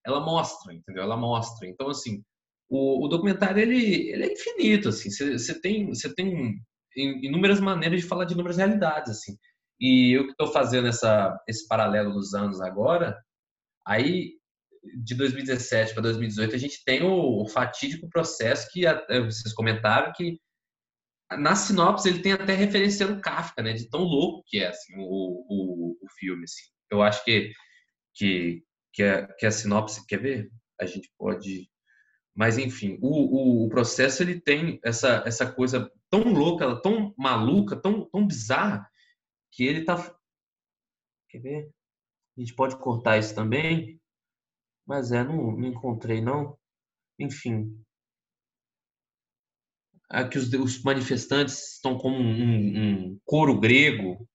ela mostra, entendeu? Ela mostra. Então assim, o, o documentário ele, ele é infinito, assim. Você tem, você tem inúmeras maneiras de falar de inúmeras realidades, assim. E eu que estou fazendo essa, esse paralelo dos anos agora, aí de 2017 para 2018 a gente tem o, fatídico processo que vocês comentaram que na sinopse ele tem até referenciando Kafka, né? De tão louco que é assim, o, o, o filme. Assim. Eu acho que, que, que, a, que a sinopse, quer ver? A gente pode mas, enfim, o, o, o, processo ele tem essa, essa coisa tão louca, tão maluca, tão, tão bizarra, que ele tá. Quer ver? A gente pode cortar isso também. Mas é, não, não encontrei, não. Enfim. Aqui os, os manifestantes estão como um, um coro grego.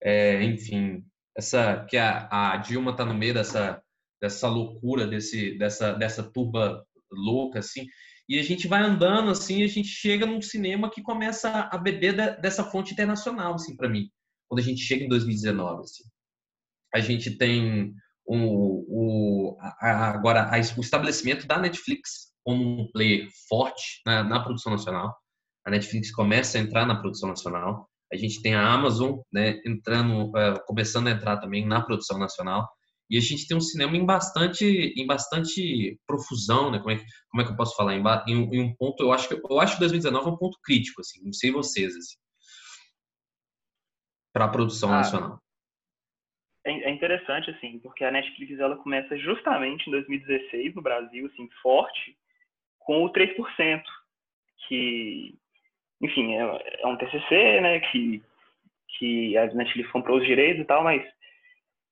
É, enfim, essa que a, a Dilma está no meio dessa, dessa loucura, desse, dessa, dessa turba louca, assim. E a gente vai andando, assim, a gente chega num cinema que começa a beber dessa fonte internacional, assim, para mim. Quando a gente chega em 2019, assim. A gente tem o, o, a, agora a, o estabelecimento da Netflix como um player forte na, na, produção nacional. A Netflix começa a entrar na produção nacional. A gente tem a Amazon né, entrando, uh, começando a entrar também na produção nacional. E a gente tem um cinema em bastante, em bastante profusão, né? Como é, que, como é que eu posso falar? Em, em, em um ponto, eu acho que eu acho que 2019 é um ponto crítico, assim. Não sei vocês, assim, para a produção ah, nacional. É, é interessante, assim, porque a Netflix ela começa justamente em 2016 no Brasil, assim, forte, com o 3%, que, enfim, é, é um TCC, né? Que que a Netflix comprou os direitos e tal, mas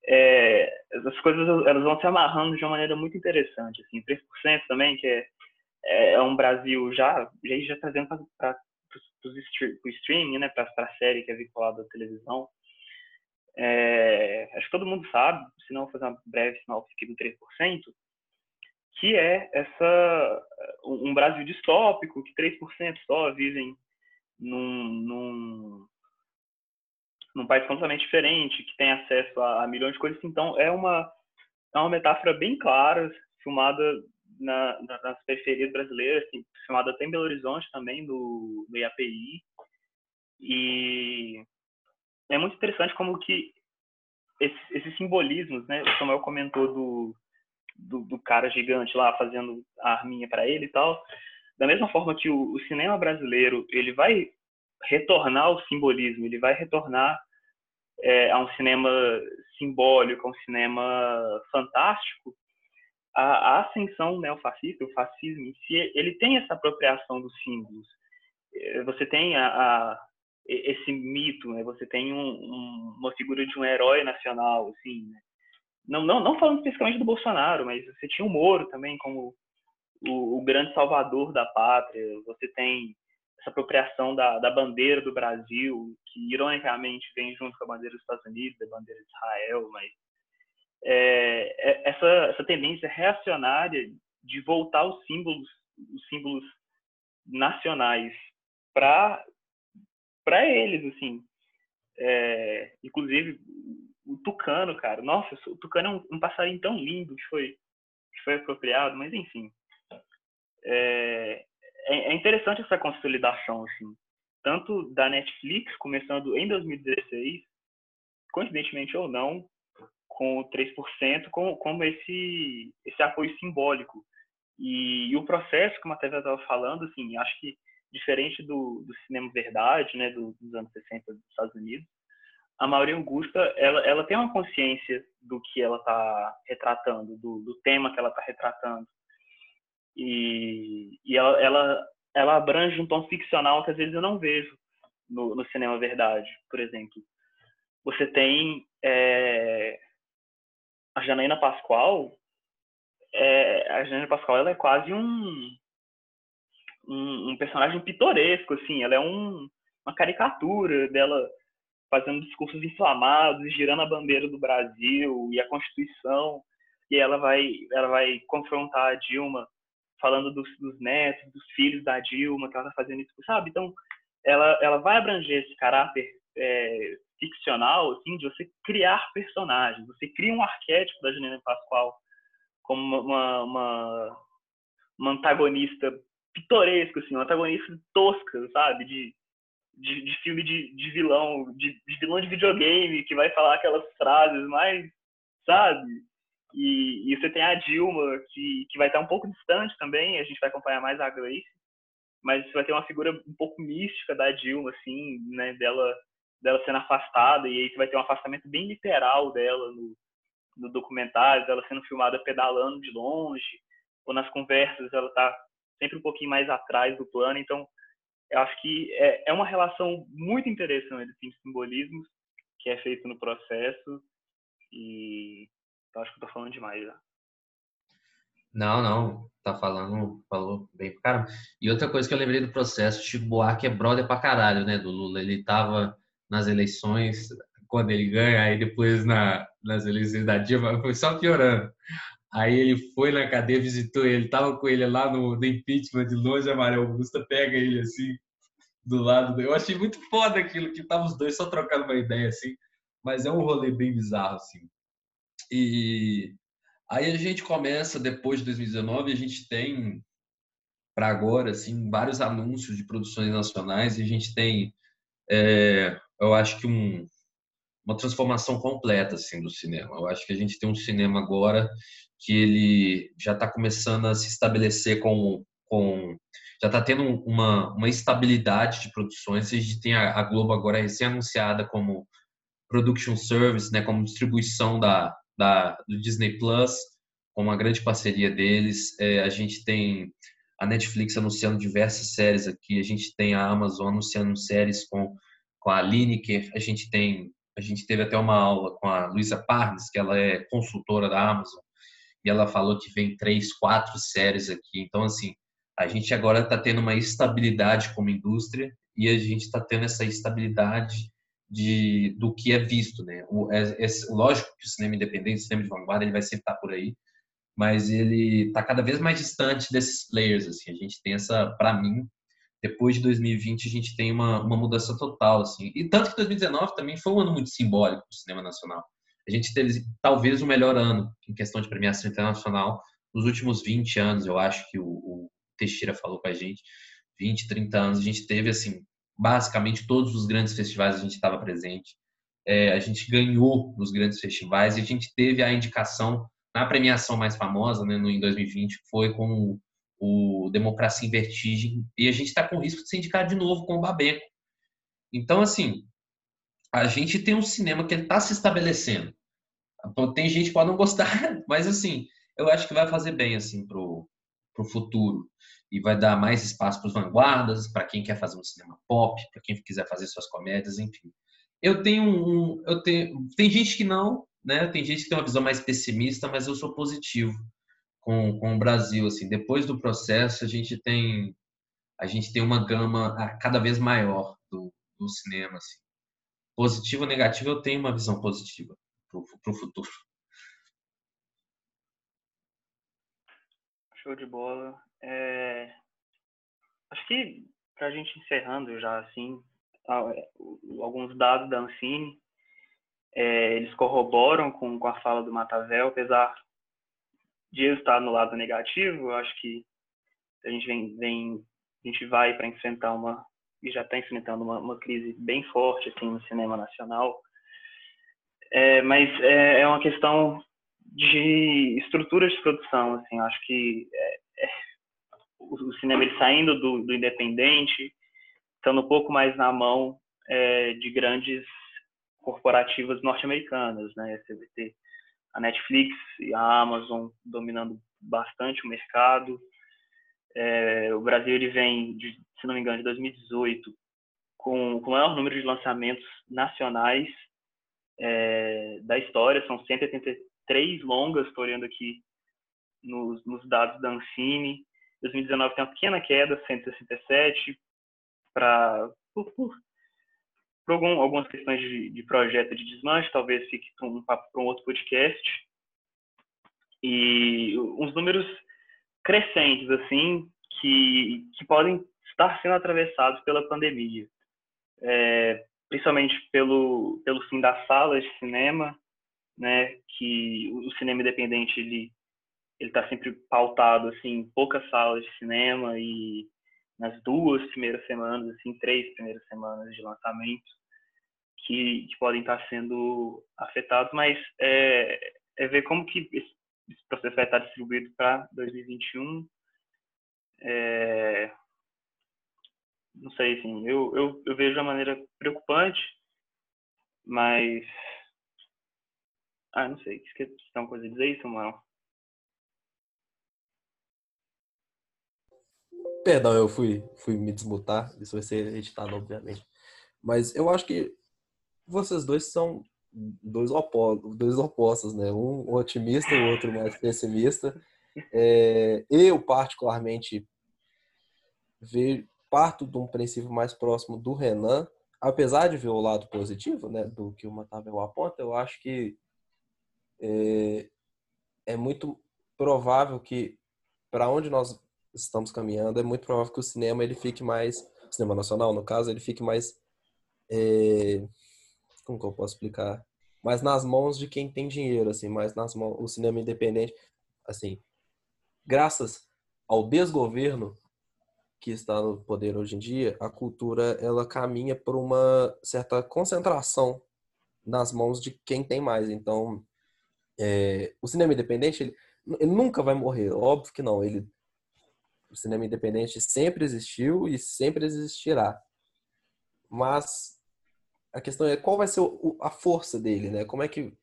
é, as coisas elas vão se amarrando de uma maneira muito interessante. Assim, 3% também, que é, é, é um Brasil já, já, já trazendo para o streaming, né, para a série que é vinculada à televisão. É, acho que todo mundo sabe, se não fazer uma breve sinopse aqui do 3%, que é essa um Brasil distópico, que 3% só vivem num, num, num país completamente diferente, que tem acesso a, a milhões de coisas. Então, é uma, é uma metáfora bem clara, filmada na, nas periferias brasileiras, assim, filmada até em Belo Horizonte também, no, no IAPI. E é muito interessante como que esses, esses simbolismos, né? O Samuel comentou do, do, do, cara gigante lá fazendo a arminha para ele e tal. Da mesma forma que o, o, cinema brasileiro ele vai retornar ao simbolismo, ele vai retornar é, a um cinema simbólico, a um cinema fantástico. A, a ascensão neofascista, o fascismo em si, ele tem essa apropriação dos símbolos. É, você tem a, a esse mito, né? Você tem um, um, uma figura de um herói nacional, assim, né? não, não, não falando especificamente do Bolsonaro, mas você tinha o Moro também como o, o grande salvador da pátria. Você tem essa apropriação da, da bandeira do Brasil, que ironicamente vem junto com a bandeira dos Estados Unidos, a bandeira de Israel, mas é, é, essa, essa tendência reacionária de voltar os símbolos, os símbolos nacionais para para eles, assim. É, inclusive, o tucano, cara. Nossa, o tucano é um, um, passarinho tão lindo que foi, que foi apropriado, mas enfim. É, é, é interessante essa consolidação, assim. Tanto da Netflix, começando em 2016, coincidentemente ou não, com o 3%, como, como esse, esse apoio simbólico. E, e o processo, como a TV estava falando, assim, acho que diferente do, do cinema verdade, né, do, dos anos 60 dos Estados Unidos, a Maureen Augusta, ela, ela tem uma consciência do que ela está retratando, do, do tema que ela está retratando. E, e ela, ela, ela abrange um tom ficcional que às vezes eu não vejo no, no cinema verdade, por exemplo. Você tem é, a Janaína Pascoal, é, a Janaína Pascoal ela é quase um, um, um, personagem pitoresco, assim. Ela é um, uma caricatura dela fazendo discursos inflamados, girando a bandeira do Brasil e a Constituição. E ela vai, ela vai confrontar a Dilma falando dos, dos netos, dos filhos da Dilma, que ela está fazendo isso, sabe? Então, ela, ela vai abranger esse caráter é, ficcional, assim, de você criar personagens. Você cria um arquétipo da Janine Pascoal como uma, uma, uma antagonista pitoresco, assim, um antagonista tosca, sabe? De, de, de filme de, de vilão, de, de, vilão de videogame, que vai falar aquelas frases mais, sabe? E, e você tem a Dilma, que, que vai estar um pouco distante também, a gente vai acompanhar mais a Grace, mas você vai ter uma figura um pouco mística da Dilma, assim, né? Dela, dela sendo afastada, e aí você vai ter um afastamento bem literal dela no, no documentário, dela sendo filmada pedalando de longe, ou nas conversas ela tá sempre um pouquinho mais atrás do plano. Então, eu acho que é, é uma relação muito interessante entre simbolismos que é feito no processo e eu acho que eu tô falando demais já. Não, não, tá falando, falou bem pra caramba. E outra coisa que eu lembrei do processo, Chico Buarque é brother pra caralho, né, do Lula. Ele tava nas eleições, quando ele ganha, aí depois na, nas eleições da Dilma, foi só piorando. Aí ele foi na cadeia, visitou ele, tava com ele lá no, no impeachment de longe, a Maria Augusta pega ele assim, do lado. Eu achei muito foda aquilo, que tava os dois só trocando uma ideia assim, mas é um rolê bem bizarro assim. E aí a gente começa, depois de 2019, a gente tem para agora, assim, vários anúncios de produções nacionais e a gente tem, é, eu acho que um, uma transformação completa assim do cinema. Eu acho que a gente tem um cinema agora que ele já está começando a se estabelecer com, com já está tendo uma, uma estabilidade de produções. A gente tem a, a Globo agora recém-anunciada como production service, né, como distribuição da, da, do Disney Plus, com uma grande parceria deles. É, a gente tem a Netflix anunciando diversas séries aqui, a gente tem a Amazon anunciando séries com, com a Lineker, a gente tem a gente teve até uma aula com a Luísa Parnes, que ela é consultora da Amazon, e ela falou que vem três, quatro séries aqui. Então, assim, a gente agora está tendo uma estabilidade como indústria e a gente está tendo essa estabilidade de, do que é visto, né? O, é, é, lógico que o cinema independente, o cinema de vanguarda, ele vai sempre estar tá por aí, mas ele está cada vez mais distante desses players, assim. A gente tem essa, para mim, depois de 2020 a gente tem uma, uma mudança total, assim. E tanto que 2019 também foi um ano muito simbólico para o cinema nacional. A gente teve talvez o melhor ano em questão de premiação internacional nos últimos 20 anos, eu acho que o, o Teixeira falou com a gente, 20, 30 anos, a gente teve, assim, basicamente todos os grandes festivais a gente estava presente. É, a gente ganhou nos grandes festivais e a gente teve a indicação na premiação mais famosa, né, no, em 2020, foi com o Democracia em Vertigem, e a gente está com risco de ser indicado de novo com o Babenco. Então, assim, a gente tem um cinema que está se estabelecendo. Tem gente que pode não gostar, mas, assim, eu acho que vai fazer bem, assim, pro, pro futuro. E vai dar mais espaço para os vanguardas, para quem quer fazer um cinema pop, para quem quiser fazer suas comédias, enfim. Eu tenho um, eu tenho, tem gente que não, né? Tem gente que tem uma visão mais pessimista, mas eu sou positivo com, com o Brasil. Assim, depois do processo, a gente tem a gente tem uma gama cada vez maior do, do cinema. Assim. Positivo ou negativo, eu tenho uma visão positiva para o futuro. Show de bola. É... Acho que para a gente encerrando já assim, alguns dados da Ancine, é, eles corroboram com, com a fala do Matavel, apesar de eu estar no lado negativo, eu acho que a gente vem, vem a gente vai para enfrentar uma e já está enfrentando uma, uma, crise bem forte assim no cinema nacional, é, mas é, é, uma questão de estruturas de produção, assim, acho que é, é, o, cinema ele saindo do, do, independente, estando um pouco mais na mão é, de grandes corporativas norte-americanas, né, você a Netflix e a Amazon dominando bastante o mercado. É, o Brasil ele vem, de, se não me engano, de 2018 com, com o maior número de lançamentos nacionais é, da história. São 183 longas, estou olhando aqui nos, nos, dados da Ancine. 2019 tem uma pequena queda, 167, para por, por, por algum, algumas questões de, de, projeto de desmanche, talvez fique para um, para um outro podcast. E uns números crescentes, assim, que, que podem estar sendo atravessados pela pandemia. É, principalmente pelo, pelo fim das salas de cinema, né, que o cinema independente ele ele está sempre pautado assim em poucas salas de cinema e nas duas primeiras semanas, assim, três primeiras semanas de lançamento, que, que podem estar sendo afetados, mas é, é ver como que esse, esse processo vai estar distribuído para 2021. É, não sei, assim, eu, eu, eu vejo de maneira preocupante, mas... Ah, não sei, você tem uma coisa a dizer isso, Samuel? Perdão, eu fui, fui me desmutar. Isso vai ser editado, obviamente. Mas eu acho que vocês dois são dois opostos, dois opostos né? Um otimista o outro mais pessimista. É, eu, particularmente, vejo, parto de um princípio mais próximo do Renan, apesar de ver o lado positivo né, do que o Matavel aponta, eu acho que é, é muito provável que para onde nós estamos caminhando, é muito provável que o cinema ele fique mais, cinema nacional no caso, ele fique mais, é, como que eu posso explicar? Mais nas mãos de quem tem dinheiro, assim, mais nas mãos, o cinema independente, assim, graças ao desgoverno que está no poder hoje em dia, a cultura ela caminha por uma certa concentração nas mãos de quem tem mais. Então, é, o cinema independente ele, ele, nunca vai morrer, óbvio que não. Ele o cinema independente sempre existiu e sempre existirá. Mas a questão é qual vai ser a força dele, né? Como é que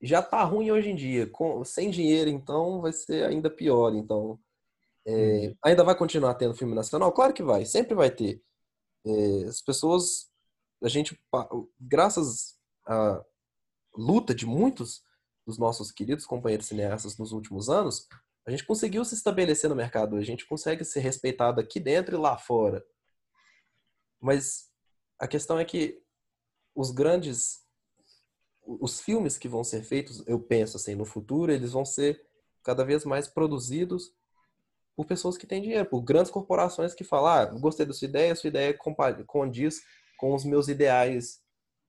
já tá ruim hoje em dia, com sem dinheiro então vai ser ainda pior. Então é, uhum. ainda vai continuar tendo filme nacional, claro que vai, sempre vai ter. É, as pessoas, a gente, graças à luta de muitos dos nossos queridos companheiros cineastas nos últimos anos, a gente conseguiu se estabelecer no mercado, a gente consegue ser respeitado aqui dentro e lá fora. Mas a questão é que os grandes os filmes que vão ser feitos, eu penso assim, no futuro, eles vão ser cada vez mais produzidos por pessoas que têm dinheiro, por grandes corporações que falam, ah, gostei da sua ideia, sua ideia condiz com os meus ideais,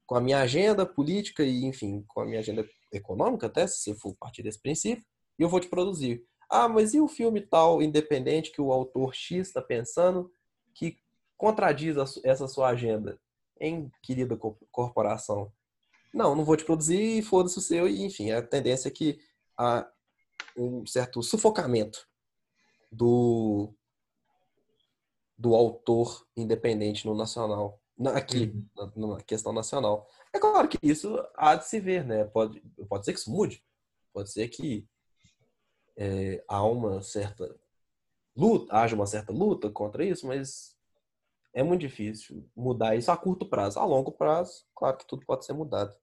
com a minha agenda política e, enfim, com a minha agenda econômica até, se for partir desse princípio, e eu vou te produzir. Ah, mas e o filme tal independente que o autor X está pensando que contradiz essa sua agenda? Em querida corporação. Não, não vou te produzir, foda-se o seu, e enfim, a tendência é que há um certo sufocamento do, do autor independente no nacional. Aqui, uhum. na, na questão nacional. É claro que isso há de se ver, né? Pode, pode ser que isso mude. Pode ser que é, há uma certa luta, haja uma certa luta contra isso, mas é muito difícil mudar isso a curto prazo. A longo prazo, claro que tudo pode ser mudado.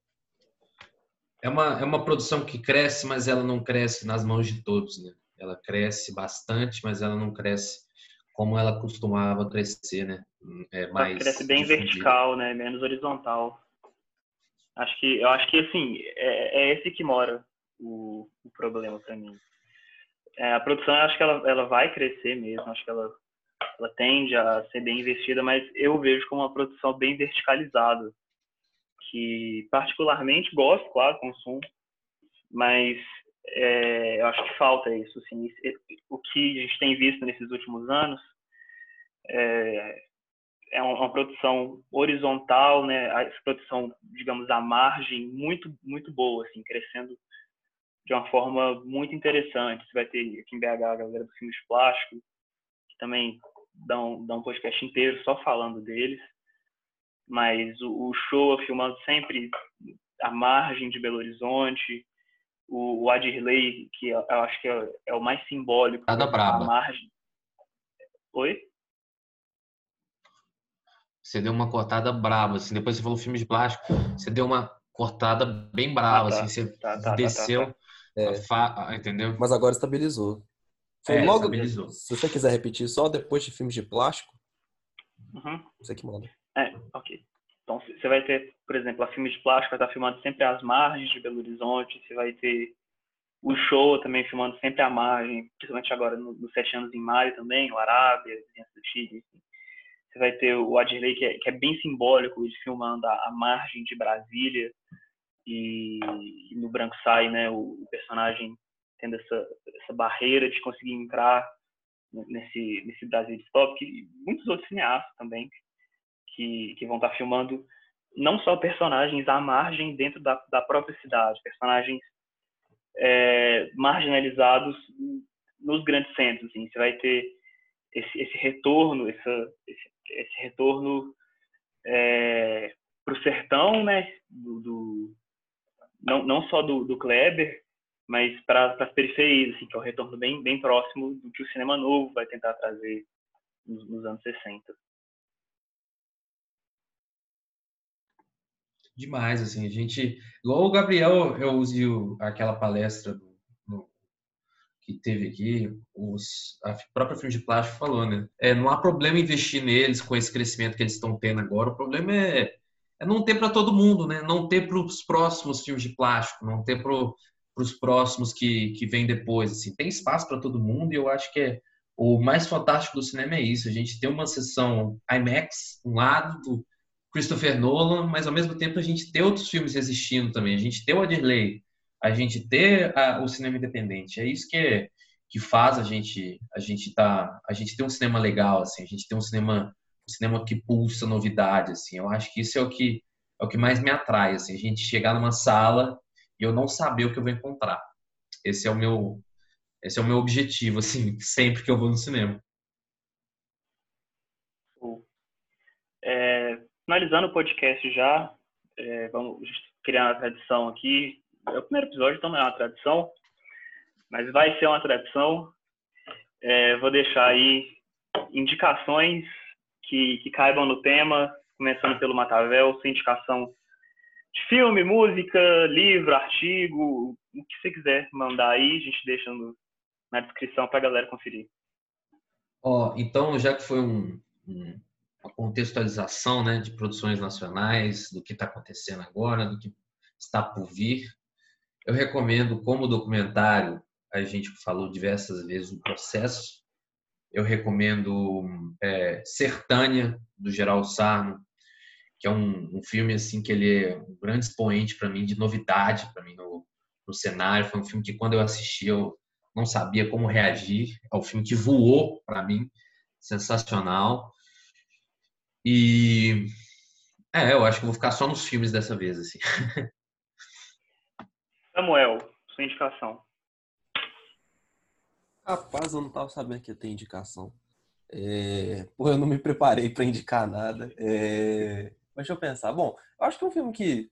É uma, é uma produção que cresce, mas ela não cresce nas mãos de todos, né? Ela cresce bastante, mas ela não cresce como ela costumava crescer, né? É mais ela cresce bem difundida. vertical, né? Menos horizontal. Acho que, eu acho que assim é, é esse que mora o, o problema para mim. É, a produção, acho que ela, ela vai crescer mesmo. Acho que ela, ela tende a ser bem investida, mas eu vejo como uma produção bem verticalizada, que particularmente gosto, claro, consumo, mas é, eu acho que falta isso. Assim, o que a gente tem visto nesses últimos anos é, é uma produção horizontal, né? A produção, digamos, à margem muito muito boa, assim, crescendo de uma forma muito interessante. Você vai ter aqui em BH a galera do filme de plástico, que também dá um, dá um podcast inteiro só falando deles. Mas o, o show é filmando sempre à margem de Belo Horizonte. O, o Adirley, que eu, acho que é, é, o mais simbólico. Nada braba. margem. Oi? Você deu uma cortada brava, assim. Depois você falou filme de plástico, você deu uma cortada bem brava, ah, tá. assim. Você tá, tá, tá desceu, tá, é. fa... entendeu? Mas agora estabilizou. Foi é, logo. Estabilizou. Se você quiser repetir, só depois de filmes de plástico, uhum. você que manda. É, ok. Então você vai ter, por exemplo, a filme de plástico vai estar filmando sempre às margens de Belo Horizonte. Você vai ter o show também filmando sempre à margem, principalmente agora nos no Sete Anos em Maio também, o Arábia, do Chile. Assim você vai ter o Adirley, que é, que é bem simbólico, de filmando a, a, margem de Brasília, e, e, no Branco Sai, né, o, o, personagem tendo essa, essa barreira de conseguir entrar nesse, nesse Brasil distópico, e muitos outros cineastas também, que, que vão estar filmando não só personagens à margem dentro da, da própria cidade, personagens é, marginalizados nos grandes centros. Assim. Você vai ter esse, esse retorno, essa, esse, esse retorno é, para o sertão, né, do, do, não, não só do, do Kleber, mas para as periferias, assim, que é um retorno bem, bem próximo do que o cinema novo vai tentar trazer nos, nos anos 60. Demais, assim, a gente, igual o Gabriel, eu usei aquela palestra do que teve aqui, os, a própria Filme de Plástico falou, né? É, não há problema investir neles com esse crescimento que eles estão tendo agora. O problema é, é não ter para todo mundo, né? Não ter para os próximos filmes de plástico, não ter para os próximos que, que vêm depois. Assim. Tem espaço para todo mundo e eu acho que é, o mais fantástico do cinema é isso. A gente tem uma sessão IMAX, um lado do Christopher Nolan, mas ao mesmo tempo a gente tem outros filmes existindo também. A gente tem o Adirley, a gente ter a, o cinema independente. É isso que, que faz a gente a gente tá a gente ter um cinema legal assim, a gente tem um cinema um cinema que pulsa novidade assim. Eu acho que isso é o que é o que mais me atrai assim, a gente chegar numa sala e eu não saber o que eu vou encontrar. Esse é o meu esse é o meu objetivo assim, sempre que eu vou no cinema. É, finalizando o podcast já, é, vamos criar uma tradição aqui é o primeiro episódio, então não é uma tradição, mas vai ser uma tradição. É, vou deixar aí indicações que, que caibam no tema, começando pelo Matavel, sua indicação de filme, música, livro, artigo, o que você quiser mandar aí, a gente deixa no, na descrição para a galera conferir. Ó, oh, então, já que foi um, um, uma contextualização né, de produções nacionais, do que está acontecendo agora, do que está por vir, eu recomendo como documentário, a gente falou diversas vezes o processo, eu recomendo é, Sertânia, do Geraldo Sarno, que é um, um, filme assim que ele é um grande expoente para mim de novidade para mim no, no cenário. Foi um filme que quando eu assisti eu não sabia como reagir. É um filme que voou para mim, sensacional. E é, eu acho que vou ficar só nos filmes dessa vez assim. Samuel, sua indicação. Rapaz, eu não tava sabendo que ia ter indicação. É... Pô, eu não me preparei para indicar nada. É... Mas deixa eu pensar. Bom, eu acho que é um filme que,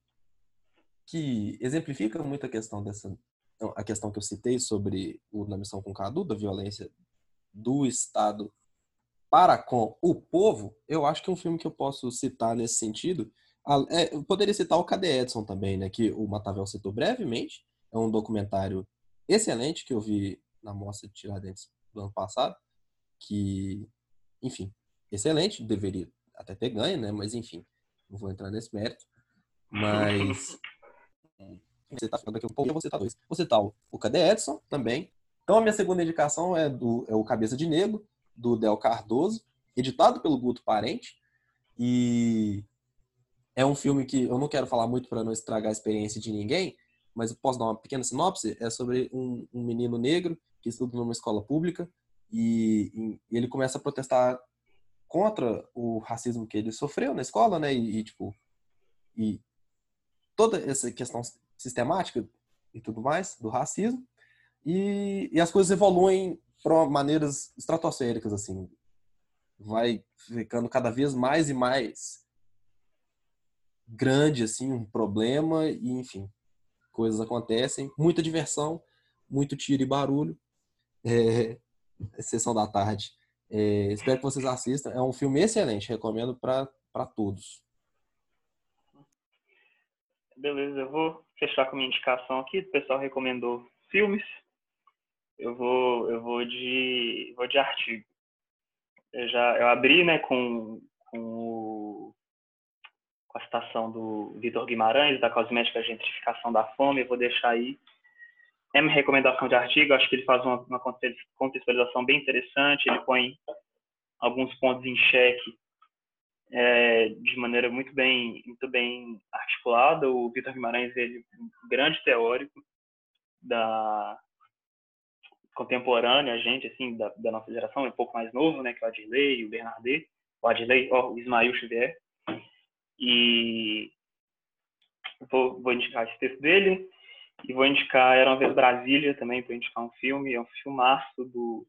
que exemplifica muito a questão dessa. A questão que eu citei sobre o Na Missão com Cadu, da violência do Estado para com o povo, eu acho que é um filme que eu posso citar nesse sentido. É, eu poderia citar o Cadê Edson também, né, que o Matavel citou brevemente. É um documentário excelente que eu vi na mostra de Tiradentes do ano passado, que, enfim, excelente, deveria até ter ganho, né, mas enfim, não vou entrar nesse mérito. Mas você tá falando daqui um pouco, eu vou citar dois. Vou citar o Cadê Edson também. Então a minha segunda indicação é do é o Cabeça de Negro, do Del Cardoso, editado pelo Guto Parente. E é um filme que eu não quero falar muito para não estragar a experiência de ninguém, mas eu posso dar uma pequena sinopse. É sobre um, um menino negro que estuda numa escola pública e, e, ele começa a protestar contra o racismo que ele sofreu na escola, né? E, e tipo, e toda essa questão sistemática e tudo mais do racismo. E, e as coisas evoluem para maneiras estratosféricas, assim. Vai ficando cada vez mais e mais grande, assim, um problema, e enfim, coisas acontecem. Muita diversão, muito tiro e barulho. É, sessão da tarde. É, espero que vocês assistam. É um filme excelente, recomendo para todos. Beleza, eu vou fechar com minha indicação aqui. O pessoal recomendou filmes eu vou eu vou de vou de artigo. Eu já eu abri, né, com com, o, com a citação do Vitor Guimarães da cosmética gentrificação da fome. Eu vou deixar aí é minha recomendação de artigo. Acho que ele faz uma, uma contextualização bem interessante. Ele põe alguns pontos em xeque é, de maneira muito bem muito bem articulada. O Vitor Guimarães ele é um grande teórico da contemporânea, a gente, assim, da, da, nossa geração, é um pouco mais novo, né, que é o Adilei, o Bernardet, o Adilei, ó, o Ismael Xavier. E vou, vou indicar esse texto dele e vou indicar Era uma vez Brasília também, para indicar um filme, é um filmaço do,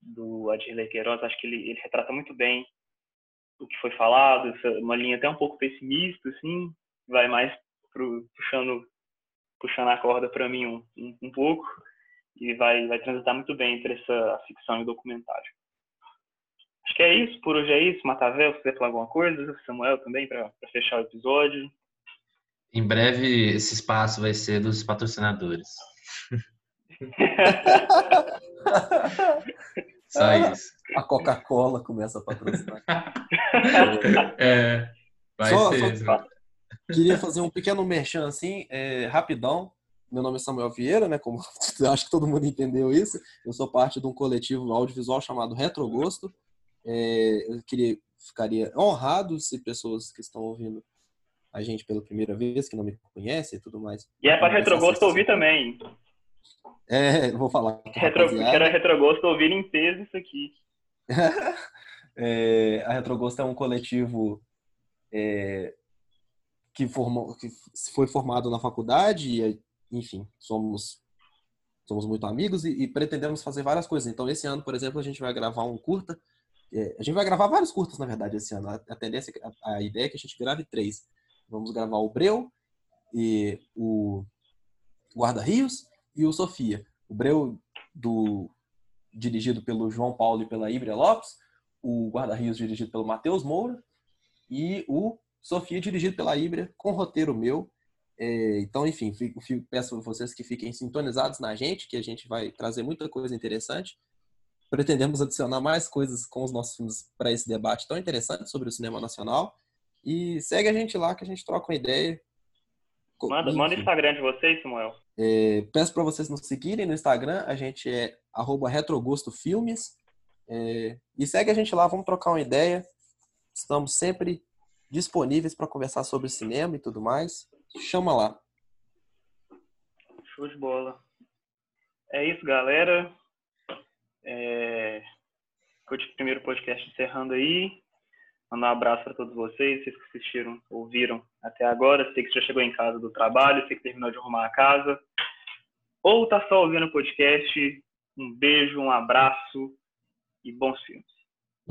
do Adilei Queiroz, acho que ele, ele retrata muito bem o que foi falado, uma linha até um pouco pessimista, assim, vai mais pro, puxando, puxando a corda para mim um, um, um pouco, e vai, vai transitar muito bem entre essa ficção e o documentário. Acho que é isso, por hoje é isso. Matavel, se quiser falar alguma coisa, Samuel também, para fechar o episódio. Em breve, esse espaço vai ser dos patrocinadores. Só isso. A Coca-Cola começa a patrocinar. é, vai só, ser. Só, queria fazer um pequeno merchan assim, é, rapidão. Meu nome é Samuel Vieira, né? Como acho que todo mundo entendeu isso. Eu sou parte de um coletivo audiovisual chamado Retrogosto. É, eu queria, ficaria honrado se pessoas que estão ouvindo a gente pela primeira vez, que não me conhecem e tudo mais. E é para Retrogosto ouvir também. É, vou falar. Retro, quero Retrogosto ouvir em peso isso aqui. é, a Retrogosto é um coletivo é, que, formou, que foi formado na faculdade e enfim, somos somos muito amigos e, e, pretendemos fazer várias coisas. Então, esse ano, por exemplo, a gente vai gravar um curta. É, a gente vai gravar vários curtas, na verdade, esse ano. A, a tendência, a, a, ideia é que a gente grave três. Vamos gravar o Breu, e o Guarda Rios e o Sofia. O Breu, do, dirigido pelo João Paulo e pela Ibria Lopes. O Guarda Rios, dirigido pelo Matheus Moura. E o Sofia, dirigido pela Ibria, com roteiro meu é, então, enfim, fico, fico, peço a vocês que fiquem sintonizados na gente, que a gente vai trazer muita coisa interessante. Pretendemos adicionar mais coisas com os nossos filmes para esse debate tão interessante sobre o cinema nacional. E segue a gente lá que a gente troca uma ideia. Manda, manda o Instagram de vocês, Samuel. É, peço para vocês nos seguirem no Instagram. A gente é @retrogostofilmes. É, e segue a gente lá, vamos trocar uma ideia. Estamos sempre disponíveis para conversar sobre cinema e tudo mais. Chama lá. Show de bola. É isso, galera. É... Foi o primeiro podcast encerrando aí. Mandar um abraço para todos vocês, vocês que assistiram, ouviram até agora. Sei que já chegou em casa do trabalho, sei que terminou de arrumar a casa. Ou tá só ouvindo o podcast. Um beijo, um abraço e bons filmes.